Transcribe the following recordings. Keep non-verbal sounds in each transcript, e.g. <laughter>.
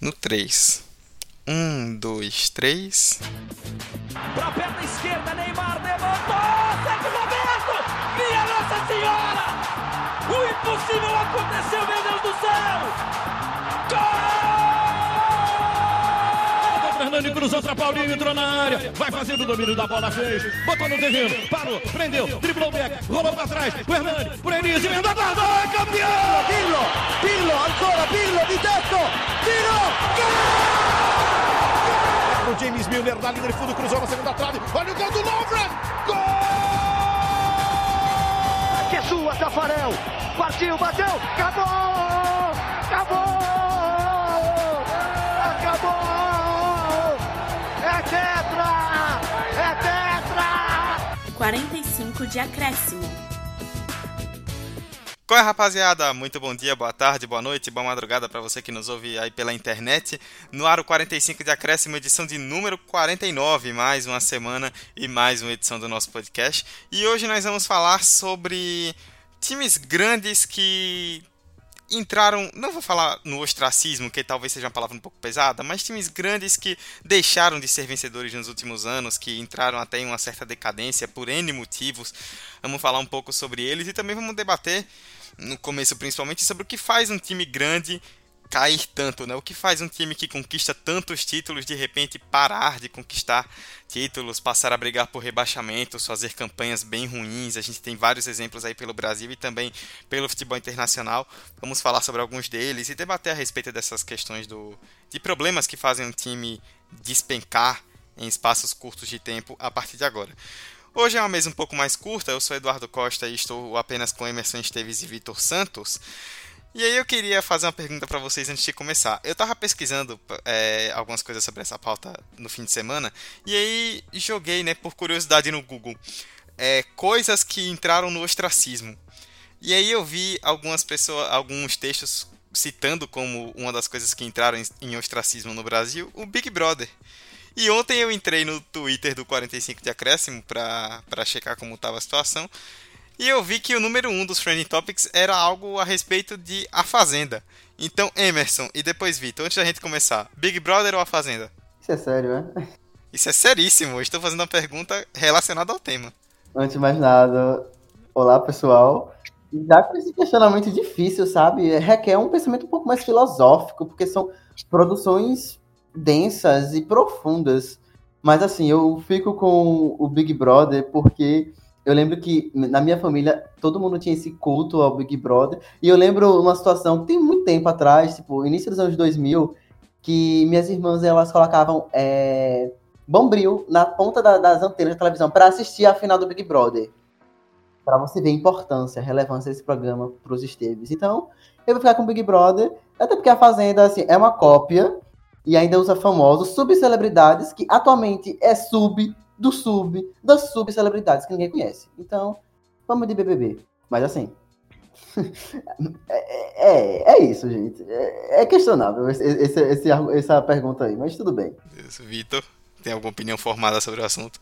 no 3. 1, 2, 3. Pra perna esquerda, Neymar levantou! Sérgio Roberto! Minha Nossa Senhora! O impossível aconteceu, meu Deus do céu! Cruzou para Paulinho, entrou na área, vai fazendo o domínio da bola, fez, botou no terreno, parou, prendeu, driblou o back, rolou para trás, o Hernani, por Elise, emendou a guarda, é campeão! Pirlo, Pirlo, ancora Pirlo di tetto, tiro, gol! O James Milner na linha de fundo, cruzou na segunda trave, olha o gol do Lovren, gol! Que sua, Tafarel, partiu, bateu, acabou, acabou, 45 de acréscimo. Qual é, rapaziada? Muito bom dia, boa tarde, boa noite, boa madrugada para você que nos ouve aí pela internet. No Aro 45 de Acréscimo, edição de número 49, mais uma semana e mais uma edição do nosso podcast. E hoje nós vamos falar sobre times grandes que entraram, não vou falar no ostracismo, que talvez seja uma palavra um pouco pesada, mas times grandes que deixaram de ser vencedores nos últimos anos, que entraram até em uma certa decadência por N motivos. Vamos falar um pouco sobre eles e também vamos debater no começo principalmente, sobre o que faz um time grande cair tanto, né? O que faz um time que conquista tantos títulos de repente parar de conquistar títulos, passar a brigar por rebaixamentos, fazer campanhas bem ruins. A gente tem vários exemplos aí pelo Brasil e também pelo futebol internacional. Vamos falar sobre alguns deles e debater a respeito dessas questões do de problemas que fazem um time despencar em espaços curtos de tempo a partir de agora. Hoje é uma mesa um pouco mais curta, eu sou Eduardo Costa e estou apenas com Emerson Esteves e Vitor Santos. E aí eu queria fazer uma pergunta para vocês antes de começar. Eu estava pesquisando é, algumas coisas sobre essa pauta no fim de semana e aí joguei, né, por curiosidade no Google, é, coisas que entraram no ostracismo. E aí eu vi algumas pessoas, alguns textos citando como uma das coisas que entraram em ostracismo no Brasil, o Big Brother. E ontem eu entrei no Twitter do 45 de Acréscimo pra checar como estava a situação. E eu vi que o número 1 um dos Trending Topics era algo a respeito de A Fazenda. Então, Emerson e depois Vitor, antes da gente começar, Big Brother ou A Fazenda? Isso é sério, né? Isso é seríssimo. Estou fazendo uma pergunta relacionada ao tema. Antes de mais nada, olá pessoal. Dá com esse questionamento difícil, sabe? Requer um pensamento um pouco mais filosófico, porque são produções densas e profundas. Mas assim, eu fico com o Big Brother porque eu lembro que na minha família todo mundo tinha esse culto ao Big Brother. E eu lembro uma situação tem muito tempo atrás, tipo, início dos anos 2000, que minhas irmãs elas colocavam é, bombril na ponta da, das antenas da televisão para assistir a final do Big Brother. Para você ver a importância, a relevância desse programa para os Esteves. Então, eu vou ficar com o Big Brother, até porque a Fazenda assim, é uma cópia e ainda usa famosos subcelebridades, que atualmente é sub do sub das subcelebridades que ninguém conhece. Então, vamos de BBB. Mas assim. <laughs> é, é, é, isso, gente. É, é questionável esse, esse, esse, essa pergunta aí, mas tudo bem. Vitor, tem alguma opinião formada sobre o assunto?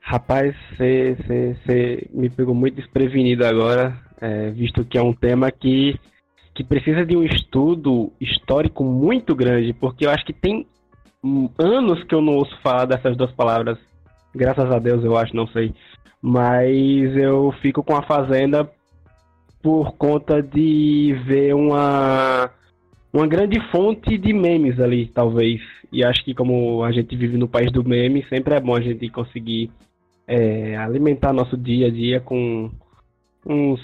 Rapaz, você me pegou muito desprevenido agora, é, visto que é um tema que que precisa de um estudo histórico muito grande, porque eu acho que tem anos que eu não ouço falar dessas duas palavras. Graças a Deus, eu acho, não sei. Mas eu fico com a Fazenda por conta de ver uma, uma grande fonte de memes ali, talvez. E acho que como a gente vive no país do meme, sempre é bom a gente conseguir é, alimentar nosso dia a dia com uns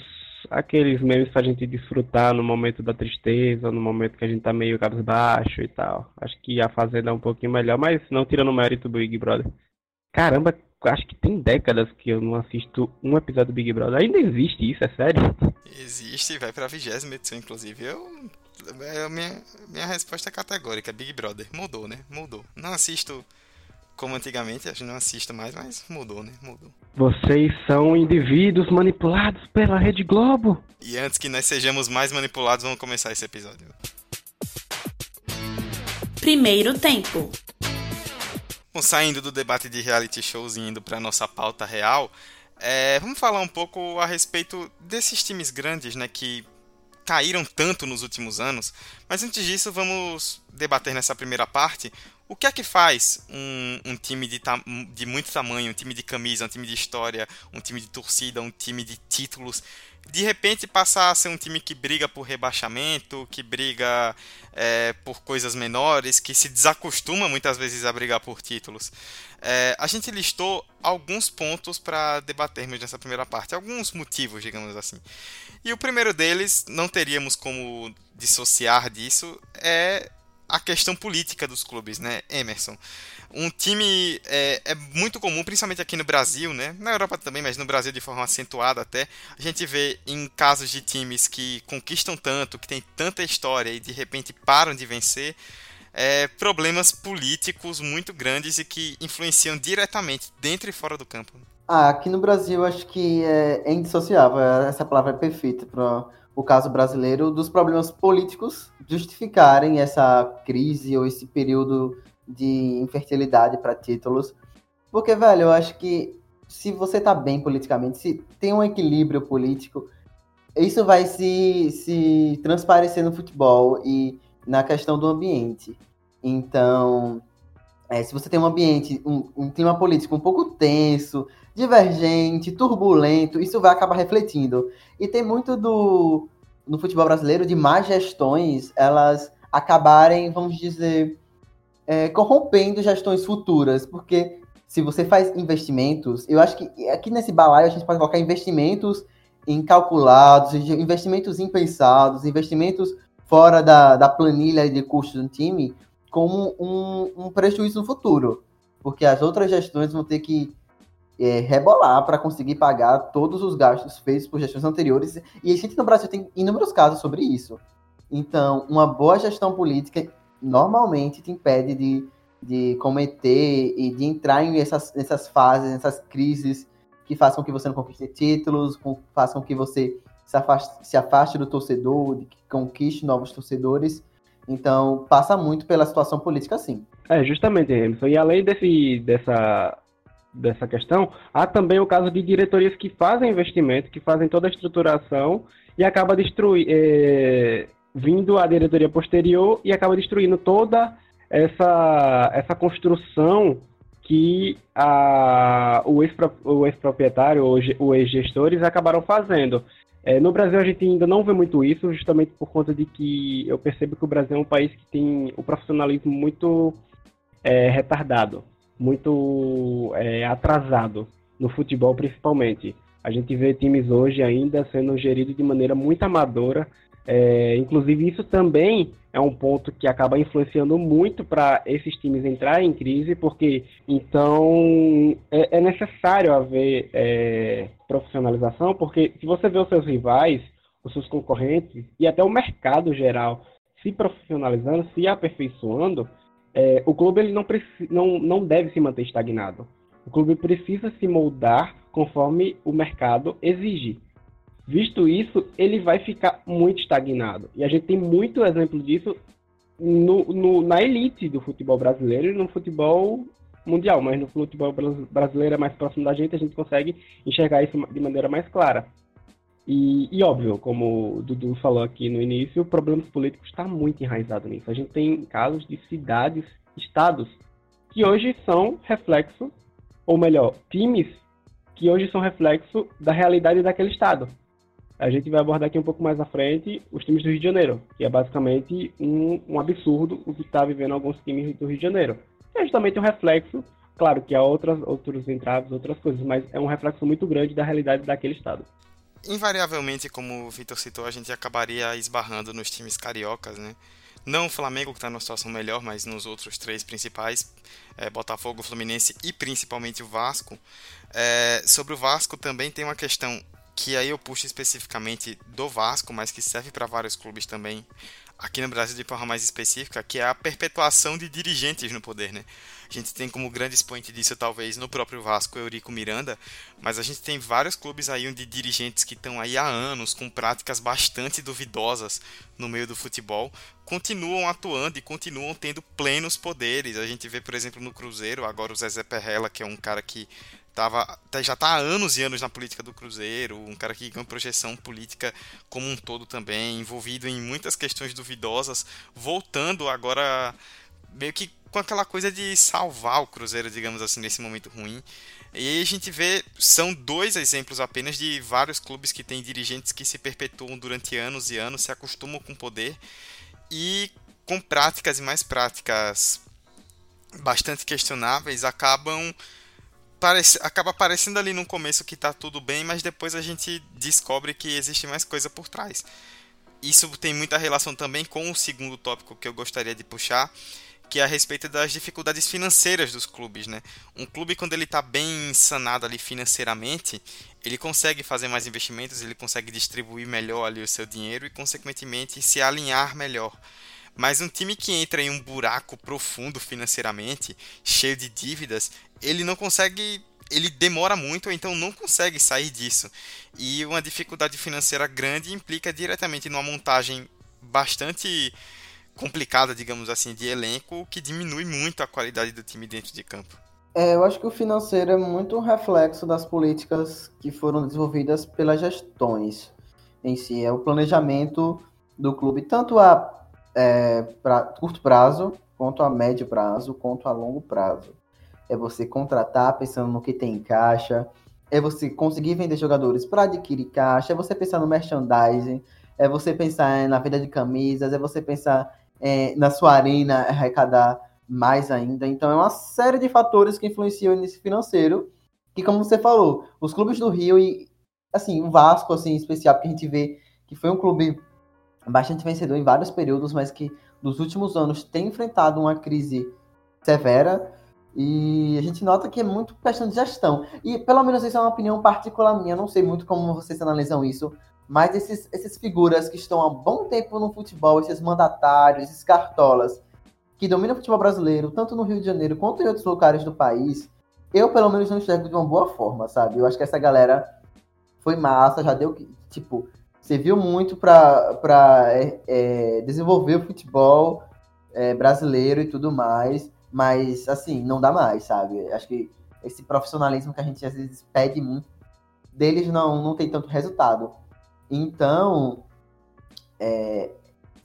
aqueles memes pra gente desfrutar no momento da tristeza, no momento que a gente tá meio cabisbaixo e tal. Acho que a Fazenda é um pouquinho melhor, mas não tirando o mérito do Big Brother. Caramba, acho que tem décadas que eu não assisto um episódio do Big Brother. Ainda existe isso, é sério? Existe, vai pra vigésima edição, inclusive. Eu. É, minha, minha resposta é categórica, Big Brother. Mudou, né? Mudou. Não assisto como antigamente, acho que não assisto mais, mas mudou, né? Mudou. Vocês são indivíduos manipulados pela Rede Globo. E antes que nós sejamos mais manipulados, vamos começar esse episódio. Primeiro tempo. Bom, saindo do debate de reality shows e indo para nossa pauta real, é, vamos falar um pouco a respeito desses times grandes, né, que caíram tanto nos últimos anos. Mas antes disso, vamos debater nessa primeira parte o que é que faz um, um time de, de muito tamanho, um time de camisa, um time de história, um time de torcida, um time de títulos, de repente passar a ser um time que briga por rebaixamento, que briga é, por coisas menores, que se desacostuma muitas vezes a brigar por títulos. É, a gente listou alguns pontos para debatermos nessa primeira parte, alguns motivos, digamos assim. E o primeiro deles, não teríamos como dissociar disso, é a questão política dos clubes, né, Emerson? Um time é, é, muito comum, principalmente aqui no Brasil, né? Na Europa também, mas no Brasil de forma acentuada até. A gente vê em casos de times que conquistam tanto, que tem tanta história e de repente param de vencer, é, problemas políticos muito grandes e que influenciam diretamente dentro e fora do campo. Ah, aqui no Brasil acho que é, é indissociável, essa palavra é perfeita para o caso brasileiro, dos problemas políticos justificarem essa crise ou esse período de infertilidade para títulos. Porque, velho, eu acho que se você tá bem politicamente, se tem um equilíbrio político, isso vai se, se transparecer no futebol e na questão do ambiente. Então, é, se você tem um ambiente, um, um, clima político um pouco tenso, divergente, turbulento, isso vai acabar refletindo. E tem muito do no futebol brasileiro de más gestões, elas acabarem, vamos dizer, é, corrompendo gestões futuras, porque se você faz investimentos, eu acho que aqui nesse balaio a gente pode colocar investimentos incalculados, investimentos impensados, investimentos fora da, da planilha de custos do time, como um, um prejuízo no futuro. Porque as outras gestões vão ter que é, rebolar para conseguir pagar todos os gastos feitos por gestões anteriores. E a gente no Brasil tem inúmeros casos sobre isso. Então, uma boa gestão política normalmente te impede de, de cometer e de entrar em essas, nessas fases, nessas crises que façam que você não conquiste títulos, façam que você se afaste, se afaste do torcedor, que conquiste novos torcedores. Então, passa muito pela situação política, sim. É, justamente, Emerson. E além desse, dessa, dessa questão, há também o caso de diretorias que fazem investimento, que fazem toda a estruturação e acaba destruir, é, vindo a diretoria posterior e acaba destruindo toda essa, essa construção que a, o ex-proprietário, ex ou ex-gestores acabaram fazendo. É, no Brasil a gente ainda não vê muito isso, justamente por conta de que eu percebo que o Brasil é um país que tem o profissionalismo muito é, retardado, muito é, atrasado, no futebol principalmente. A gente vê times hoje ainda sendo geridos de maneira muito amadora, é, inclusive, isso também é um ponto que acaba influenciando muito para esses times entrarem em crise, porque então é, é necessário haver é, profissionalização, porque se você vê os seus rivais, os seus concorrentes e até o mercado geral se profissionalizando, se aperfeiçoando, é, o clube ele não, não, não deve se manter estagnado. O clube precisa se moldar conforme o mercado exige. Visto isso, ele vai ficar muito estagnado. E a gente tem muito exemplo disso no, no, na elite do futebol brasileiro e no futebol mundial, mas no futebol brasileiro é mais próximo da gente, a gente consegue enxergar isso de maneira mais clara. E, e óbvio, como o Dudu falou aqui no início, problemas políticos está muito enraizado nisso. A gente tem casos de cidades, estados, que hoje são reflexo, ou melhor, times que hoje são reflexo da realidade daquele estado a gente vai abordar aqui um pouco mais à frente os times do Rio de Janeiro, que é basicamente um, um absurdo o que está vivendo alguns times do Rio de Janeiro. É justamente um reflexo, claro que há outras, outros entraves, outras coisas, mas é um reflexo muito grande da realidade daquele estado. Invariavelmente, como o Vitor citou, a gente acabaria esbarrando nos times cariocas, né? Não o Flamengo, que está numa situação melhor, mas nos outros três principais, é, Botafogo, Fluminense e principalmente o Vasco. É, sobre o Vasco também tem uma questão que aí eu puxo especificamente do Vasco, mas que serve para vários clubes também, aqui no Brasil de forma mais específica, que é a perpetuação de dirigentes no poder, né? A gente tem como grande expoente disso, talvez, no próprio Vasco, Eurico Miranda, mas a gente tem vários clubes aí onde dirigentes que estão aí há anos, com práticas bastante duvidosas no meio do futebol, continuam atuando e continuam tendo plenos poderes. A gente vê, por exemplo, no Cruzeiro, agora o Zezé Perrella, que é um cara que tava, tá, já está há anos e anos na política do Cruzeiro, um cara que ganha projeção política como um todo também, envolvido em muitas questões duvidosas, voltando agora meio que com aquela coisa de salvar o Cruzeiro, digamos assim, nesse momento ruim. E aí a gente vê, são dois exemplos apenas de vários clubes que têm dirigentes que se perpetuam durante anos e anos, se acostumam com o poder e com práticas e mais práticas bastante questionáveis acabam parece, acaba parecendo ali no começo que está tudo bem, mas depois a gente descobre que existe mais coisa por trás. Isso tem muita relação também com o segundo tópico que eu gostaria de puxar, que é a respeito das dificuldades financeiras dos clubes, né? Um clube quando ele está bem sanado ali financeiramente, ele consegue fazer mais investimentos, ele consegue distribuir melhor ali o seu dinheiro e consequentemente se alinhar melhor. Mas um time que entra em um buraco profundo financeiramente, cheio de dívidas, ele não consegue ele demora muito ou então não consegue sair disso. E uma dificuldade financeira grande implica diretamente numa montagem bastante complicada, digamos assim, de elenco, que diminui muito a qualidade do time dentro de campo. É, eu acho que o financeiro é muito um reflexo das políticas que foram desenvolvidas pelas gestões em si. É o planejamento do clube, tanto a é, pra curto prazo, quanto a médio prazo, quanto a longo prazo. É você contratar pensando no que tem em caixa, é você conseguir vender jogadores para adquirir caixa, é você pensar no merchandising, é você pensar na venda de camisas, é você pensar é, na sua arena arrecadar mais ainda. Então é uma série de fatores que influenciam nesse financeiro. Que, como você falou, os clubes do Rio e assim, o Vasco, assim, em especial, porque a gente vê que foi um clube bastante vencedor em vários períodos, mas que nos últimos anos tem enfrentado uma crise severa. E a gente nota que é muito questão de gestão. E pelo menos isso é uma opinião particular minha. Não sei muito como vocês analisam isso, mas esses, esses figuras que estão há bom tempo no futebol, esses mandatários, esses cartolas, que dominam o futebol brasileiro, tanto no Rio de Janeiro quanto em outros locais do país, eu pelo menos não enxergo de uma boa forma, sabe? Eu acho que essa galera foi massa, já deu, tipo, serviu muito para é, é, desenvolver o futebol é, brasileiro e tudo mais, mas, assim, não dá mais, sabe? Acho que esse profissionalismo que a gente às vezes pede muito, deles não, não tem tanto resultado. Então, é,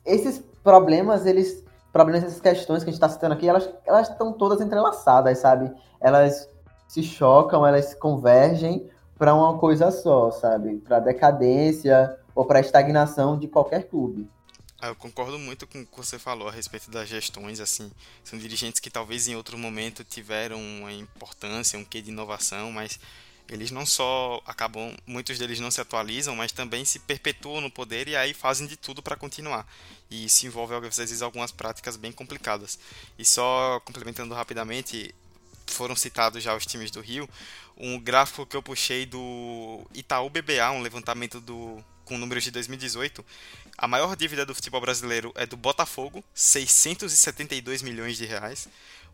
esses problemas, eles problemas, essas questões que a gente está citando aqui, elas elas estão todas entrelaçadas, sabe? Elas se chocam, elas convergem para uma coisa só, sabe? Para decadência ou para estagnação de qualquer clube. Ah, eu concordo muito com o que você falou a respeito das gestões, assim, são dirigentes que talvez em outro momento tiveram uma importância, um quê de inovação, mas eles não só acabam, muitos deles não se atualizam, mas também se perpetuam no poder e aí fazem de tudo para continuar. E isso envolve às vezes algumas práticas bem complicadas. E só complementando rapidamente, foram citados já os times do Rio, um gráfico que eu puxei do Itaú BBA, um levantamento do com números de 2018, a maior dívida do futebol brasileiro é do Botafogo, 672 milhões de reais.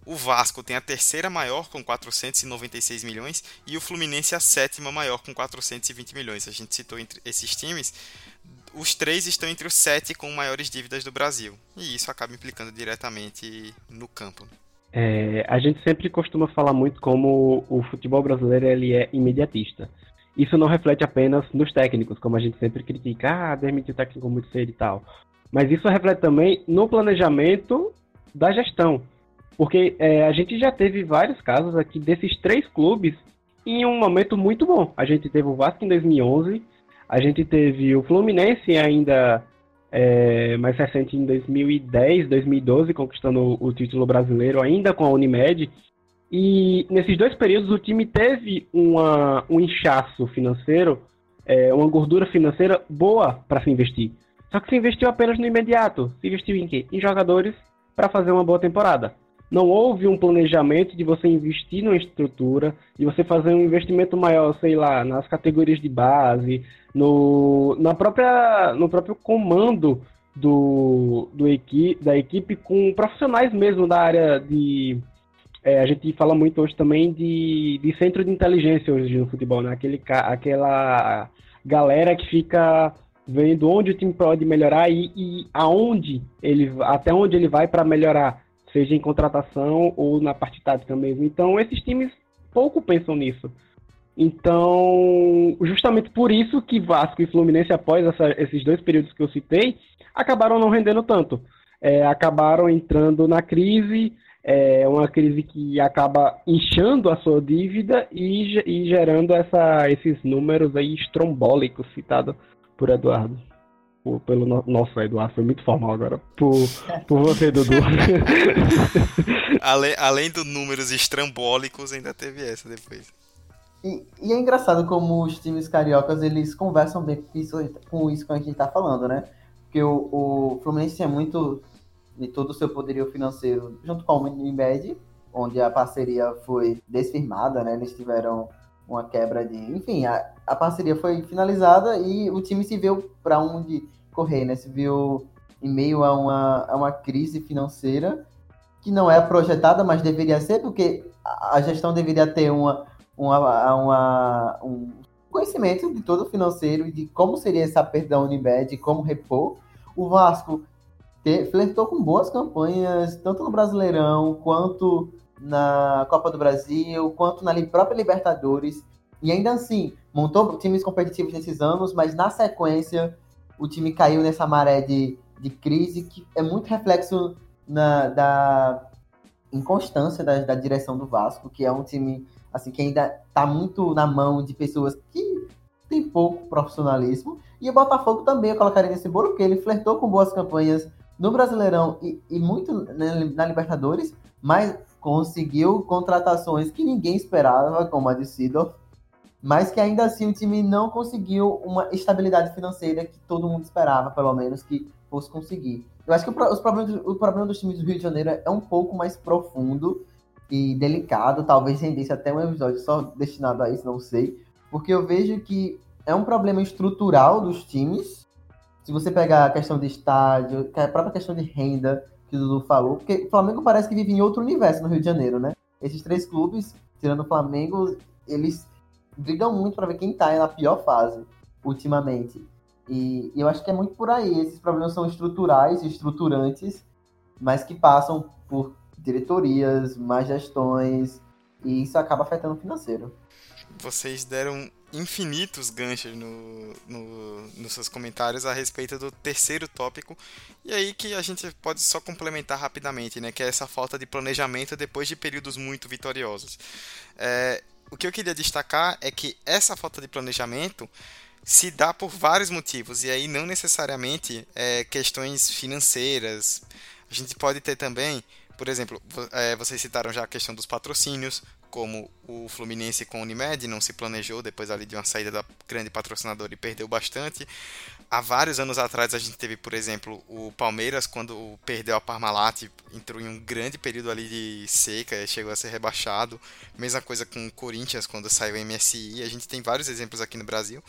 O Vasco tem a terceira maior, com 496 milhões, e o Fluminense a sétima maior, com 420 milhões. A gente citou entre esses times, os três estão entre os sete com maiores dívidas do Brasil. E isso acaba implicando diretamente no campo. É, a gente sempre costuma falar muito como o futebol brasileiro ele é imediatista. Isso não reflete apenas nos técnicos, como a gente sempre critica, ah, o técnico muito cedo e tal. Mas isso reflete também no planejamento da gestão. Porque é, a gente já teve vários casos aqui desses três clubes em um momento muito bom. A gente teve o Vasco em 2011, a gente teve o Fluminense ainda é, mais recente em 2010, 2012, conquistando o título brasileiro ainda com a Unimed. E nesses dois períodos o time teve uma, um inchaço financeiro, é, uma gordura financeira boa para se investir. Só que se investiu apenas no imediato. Se investiu em quê? Em jogadores para fazer uma boa temporada não houve um planejamento de você investir numa estrutura, de você fazer um investimento maior, sei lá, nas categorias de base, no, na própria, no próprio comando do, do equi, da equipe com profissionais mesmo da área de. É, a gente fala muito hoje também de, de centro de inteligência hoje no futebol, né? Aquele, aquela galera que fica vendo onde o time pode melhorar e, e aonde ele até onde ele vai para melhorar seja em contratação ou na parte tática mesmo. Então, esses times pouco pensam nisso. Então, justamente por isso que Vasco e Fluminense, após essa, esses dois períodos que eu citei, acabaram não rendendo tanto. É, acabaram entrando na crise, é uma crise que acaba inchando a sua dívida e, e gerando essa, esses números aí estrombólicos citados por Eduardo. Por, pelo no, nossa, Eduardo, foi muito formal agora. Por, por você, Dudu. <laughs> <laughs> além, além dos números estrambólicos, ainda teve essa depois. E, e, é engraçado como os times cariocas eles conversam bem com isso, com isso que a gente tá falando, né? Porque o, o Fluminense é muito de todo o seu poderio financeiro junto com o Unimed, onde a parceria foi desfirmada, né? Eles tiveram uma quebra de. Enfim, a, a parceria foi finalizada e o time se viu para onde correr, né? Se viu em meio a uma, a uma crise financeira que não é projetada, mas deveria ser, porque a gestão deveria ter uma, uma, uma, um conhecimento de todo o financeiro e de como seria essa perda da Unimed, como repor. O Vasco ter, flertou com boas campanhas, tanto no Brasileirão, quanto na Copa do Brasil, quanto na própria Libertadores. E ainda assim, montou times competitivos nesses anos, mas na sequência o time caiu nessa maré de, de crise, que é muito reflexo na, da inconstância da, da direção do Vasco, que é um time assim que ainda está muito na mão de pessoas que têm pouco profissionalismo. E o Botafogo também eu colocaria nesse bolo, porque ele flertou com boas campanhas no Brasileirão e, e muito na, na, Libertadores, mas conseguiu contratações que ninguém esperava, como a de Sidorf, mas que ainda assim o time não conseguiu uma estabilidade financeira que todo mundo esperava, pelo menos, que fosse conseguir. Eu acho que o, os problemas, o problema dos times do Rio de Janeiro é um pouco mais profundo e delicado, talvez rendesse até um episódio só destinado a isso, não sei, porque eu vejo que é um problema estrutural dos times, se você pegar a questão de estádio, é a própria questão de renda que o Dudu falou, porque o Flamengo parece que vive em outro universo no Rio de Janeiro, né? Esses três clubes, tirando o Flamengo, eles brigam muito para ver quem tá na pior fase ultimamente. E, e, eu acho que é muito por aí. Esses problemas são estruturais, estruturantes, mas que passam por diretorias, más gestões, e isso acaba afetando o financeiro. Vocês deram infinitos ganchos no, no, nos seus comentários a respeito do terceiro tópico, e aí que a gente pode só complementar rapidamente, né, que é essa falta de planejamento depois de períodos muito vitoriosos. É, o que eu queria destacar é que essa falta de planejamento se dá por vários motivos, e aí não necessariamente é, questões financeiras. A gente pode ter também, por exemplo, é, vocês citaram já a questão dos patrocínios, como o Fluminense com o Unimed não se planejou depois ali de uma saída da grande patrocinadora e perdeu bastante. Há vários anos atrás a gente teve, por exemplo, o Palmeiras quando perdeu a Parmalat, entrou em um grande período ali de seca, chegou a ser rebaixado. Mesma coisa com o Corinthians quando saiu o MSI. A gente tem vários exemplos aqui no Brasil.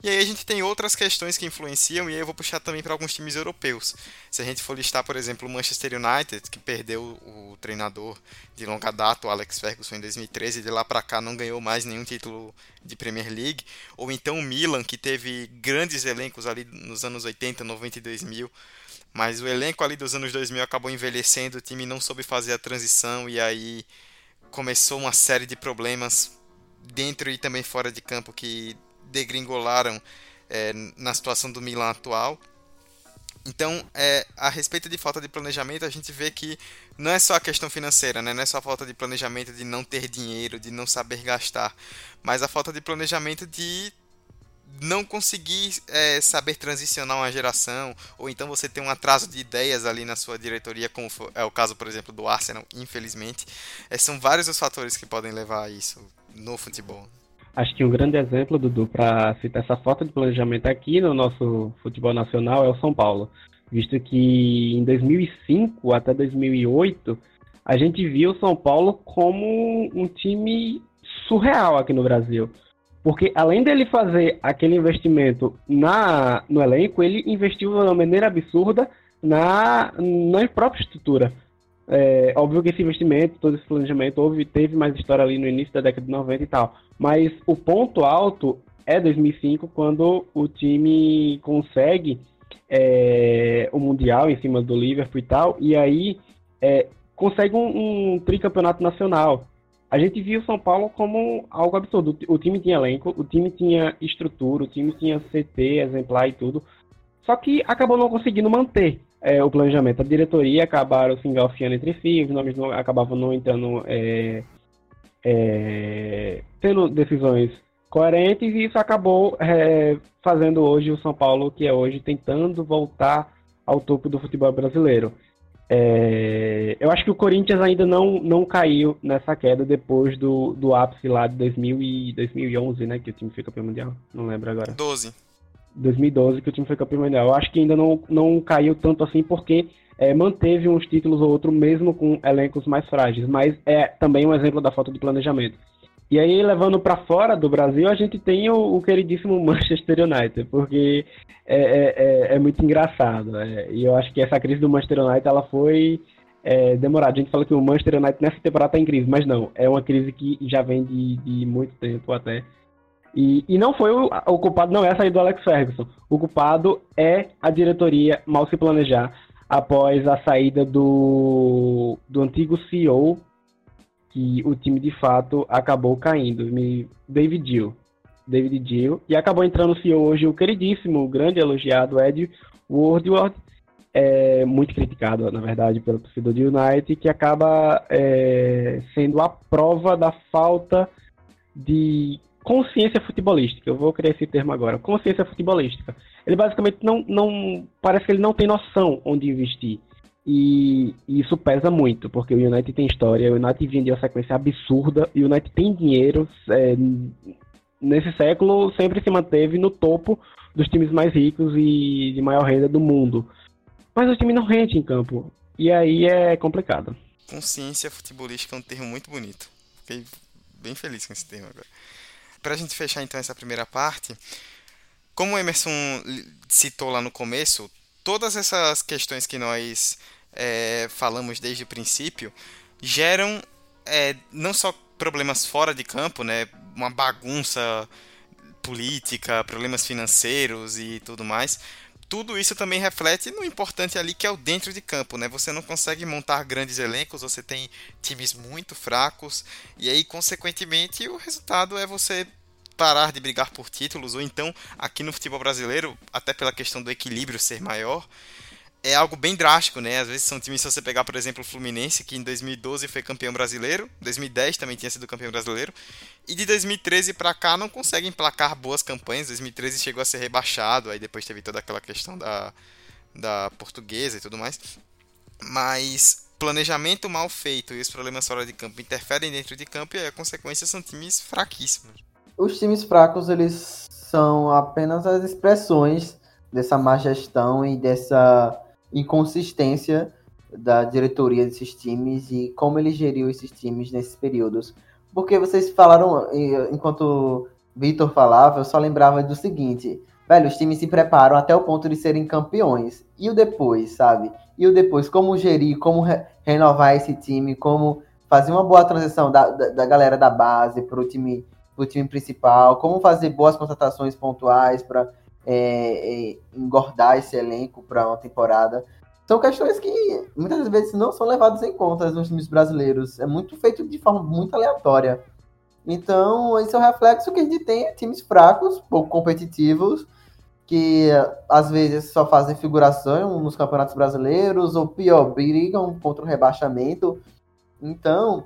E aí a gente tem outras questões que influenciam, e aí eu vou puxar também para alguns times europeus. Se a gente for listar, por exemplo, o Manchester United, que perdeu o treinador de longa data, o Alex Ferguson, em 2013, e de lá para cá não ganhou mais nenhum título de Premier League. Ou então o Milan, que teve grandes elencos ali nos anos 80, 90 e 2000. Mas o elenco ali dos anos 2000 acabou envelhecendo, o time não soube fazer a transição e aí começou uma série de problemas dentro e também fora de campo que degringolaram é, na situação do Milan atual. Então, é, a respeito de falta de planejamento, a gente vê que não é só a questão financeira, né? não é só a falta de planejamento de não ter dinheiro, de não saber gastar, mas a falta de planejamento de não conseguir é, saber transicionar uma geração, ou então você tem um atraso de ideias ali na sua diretoria, como é o caso, por exemplo, do Arsenal, infelizmente. É, são vários os fatores que podem levar a isso no futebol. Acho que um grande exemplo, Dudu, para citar essa falta de planejamento aqui no nosso futebol nacional é o São Paulo. Visto que em 2005 até 2008, a gente viu o São Paulo como um time surreal aqui no Brasil. Porque além dele fazer aquele investimento na, no elenco, ele investiu de uma maneira absurda na, na própria estrutura. É, óbvio que esse investimento, todo esse planejamento, houve, teve mais história ali no início da década de 90 e tal. Mas o ponto alto é 2005, quando o time consegue é, o Mundial em cima do Liverpool e tal, e aí é, consegue um, um tricampeonato nacional. a gente viu o São Paulo como algo absurdo. O time tinha elenco, o time tinha estrutura, o time tinha CT exemplar e tudo. Só que acabou não conseguindo manter é, o planejamento. A diretoria acabaram se engalfiando entre si, os nomes não, acabavam não entrando, é, é, tendo decisões coerentes, e isso acabou é, fazendo hoje o São Paulo, que é hoje, tentando voltar ao topo do futebol brasileiro. É, eu acho que o Corinthians ainda não, não caiu nessa queda depois do, do ápice lá de 2000 e 2011, né? Que o time foi campeão mundial. Não lembro agora. 12. 2012 que o time foi campeão mundial. Eu acho que ainda não, não caiu tanto assim porque é, manteve uns títulos ou outro mesmo com elencos mais frágeis. Mas é também um exemplo da falta de planejamento. E aí, levando para fora do Brasil, a gente tem o, o queridíssimo <laughs> Manchester United, porque é, é, é, é muito engraçado. É, e eu acho que essa crise do Manchester United ela foi é, demorada. A gente fala que o Manchester United nessa temporada está em crise, mas não. É uma crise que já vem de, de muito tempo até. E, e não foi o, o culpado, não é a saída do Alex Ferguson. O culpado é a diretoria mal se planejar após a saída do, do antigo CEO que o time de fato acabou caindo. David Gill. David Gill. E acabou entrando o CEO hoje, o queridíssimo, o grande elogiado Ed Woodward, é, muito criticado, na verdade, pelo torcedor de United, que acaba é, sendo a prova da falta de consciência futebolística. Eu vou criar esse termo agora. Consciência futebolística. Ele basicamente não, não parece que ele não tem noção onde investir. E, isso pesa muito, porque o United tem história, o United de uma sequência absurda, e o United tem dinheiro. É, nesse século sempre se manteve no topo dos times mais ricos e de maior renda do mundo. Mas o time não rende em campo. E aí é complicado. Consciência futebolística é um termo muito bonito. Fiquei bem feliz com esse termo agora. Para a gente fechar então essa primeira parte, como o Emerson citou lá no começo, todas essas questões que nós é, falamos desde o princípio, geram é, não só problemas fora de campo, né, uma bagunça política, problemas financeiros e tudo mais. Tudo isso também reflete no importante ali que é o dentro de campo, né? Você não consegue montar grandes elencos, você tem times muito fracos e aí consequentemente o resultado é você parar de brigar por títulos ou então aqui no futebol brasileiro, até pela questão do equilíbrio ser maior, é algo bem drástico, né? Às vezes são times, se você pegar, por exemplo, o Fluminense, que em 2012 foi campeão brasileiro, 2010 também tinha sido campeão brasileiro, e de 2013 para cá não consegue emplacar boas campanhas. 2013 chegou a ser rebaixado, aí depois teve toda aquela questão da, da portuguesa e tudo mais. Mas planejamento mal feito e os problemas fora de campo interferem dentro de campo e a consequência são times fraquíssimos. Os times fracos, eles são apenas as expressões dessa má gestão e dessa inconsistência da diretoria desses times e como ele geriu esses times nesses períodos. Porque vocês falaram, enquanto Vitor falava, eu só lembrava do seguinte: velho, os times se preparam até o ponto de serem campeões. E o depois, sabe? E o depois, como gerir, como re renovar esse time, como fazer uma boa transição da, da, da galera da base para o time, time principal, como fazer boas contratações pontuais para é, é, engordar esse elenco para uma temporada. São questões que muitas vezes não são levadas em conta nos times brasileiros. É muito feito de forma muito aleatória. Então, esse é o reflexo que a gente tem times fracos, pouco competitivos, que às vezes só fazem figuração nos campeonatos brasileiros, ou pior, brigam contra o rebaixamento. Então,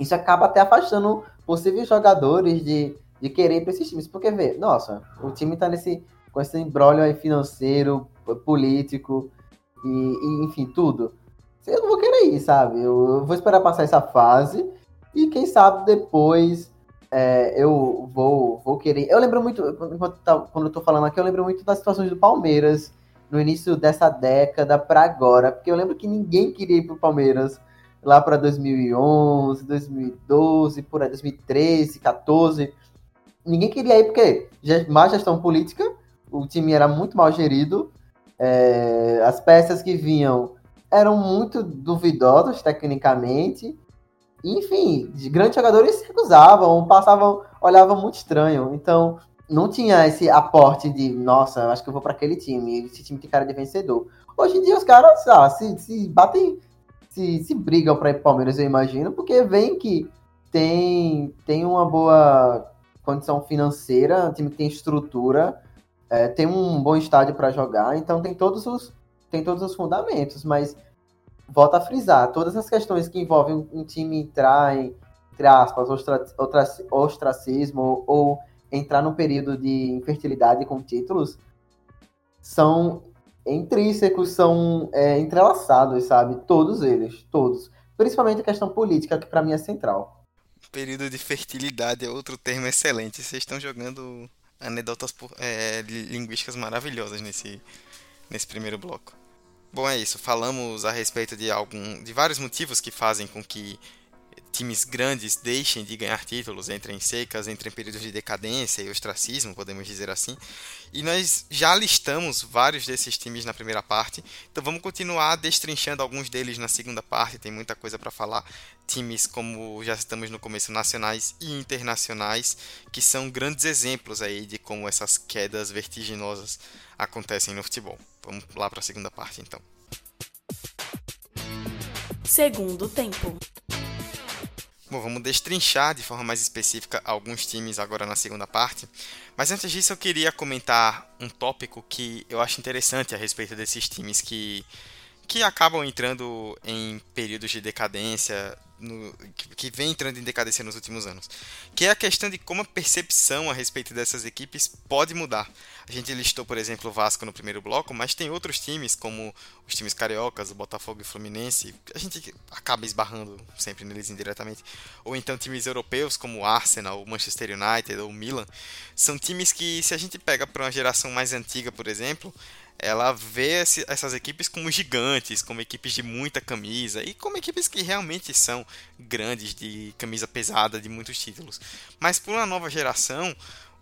isso acaba até afastando possíveis jogadores de, de querer para esses times. Porque, vê, nossa, o time está nesse com esse embrólio aí financeiro, político e, e, enfim, tudo. Eu não vou querer ir, sabe? Eu, eu vou esperar passar essa fase e quem sabe depois é, eu vou, vou querer. Eu lembro muito, tá, quando eu tô falando aqui, eu lembro muito das situações do Palmeiras no início dessa década para agora, porque eu lembro que ninguém queria ir pro Palmeiras lá para 2011, 2012, por aí, 2013, 14. Ninguém queria ir porque má gestão política o time era muito mal gerido, é, as peças que vinham eram muito duvidosas tecnicamente, enfim, grandes jogadores recusavam, passavam, olhavam muito estranho, então não tinha esse aporte de, nossa, acho que eu vou para aquele time, esse time tem cara de vencedor. Hoje em dia os caras ah, se, se batem, se, se brigam para ir Palmeiras, eu imagino, porque vem que tem, tem uma boa condição financeira, o time tem estrutura, é, tem um bom estádio para jogar, então tem todos os tem todos os fundamentos, mas volta a frisar, todas as questões que envolvem um time entrar em, entre aspas, ostra, ostracismo ou entrar num período de infertilidade com títulos são intrínsecos, são é, entrelaçados, sabe? Todos eles, todos. Principalmente a questão política, que para mim é central. Período de fertilidade é outro termo excelente. Vocês estão jogando anedotas é, linguísticas maravilhosas nesse, nesse primeiro bloco. Bom, é isso. Falamos a respeito de algum, de vários motivos que fazem com que times grandes deixem de ganhar títulos, entrem em secas, entrem em períodos de decadência e ostracismo, podemos dizer assim. E nós já listamos vários desses times na primeira parte, então vamos continuar destrinchando alguns deles na segunda parte, tem muita coisa para falar. Times como já estamos no começo, nacionais e internacionais, que são grandes exemplos aí de como essas quedas vertiginosas acontecem no futebol. Vamos lá para a segunda parte então. Segundo tempo. Bom, vamos destrinchar de forma mais específica alguns times agora na segunda parte. Mas antes disso, eu queria comentar um tópico que eu acho interessante a respeito desses times que, que acabam entrando em períodos de decadência no, que, que, vem entrando em decadência nos últimos anos, que é a questão de como a percepção a respeito dessas equipes pode mudar. A gente listou, por exemplo, o Vasco no primeiro bloco, mas tem outros times, como os times cariocas, o Botafogo e o Fluminense, a gente acaba esbarrando sempre neles indiretamente. Ou então times europeus, como o Arsenal, o Manchester United ou o Milan, são times que, se a gente pega para uma geração mais antiga, por exemplo, ela vê esse, essas equipes como gigantes, como equipes de muita camisa e como equipes que realmente são grandes, de camisa pesada, de muitos títulos. Mas por uma nova geração,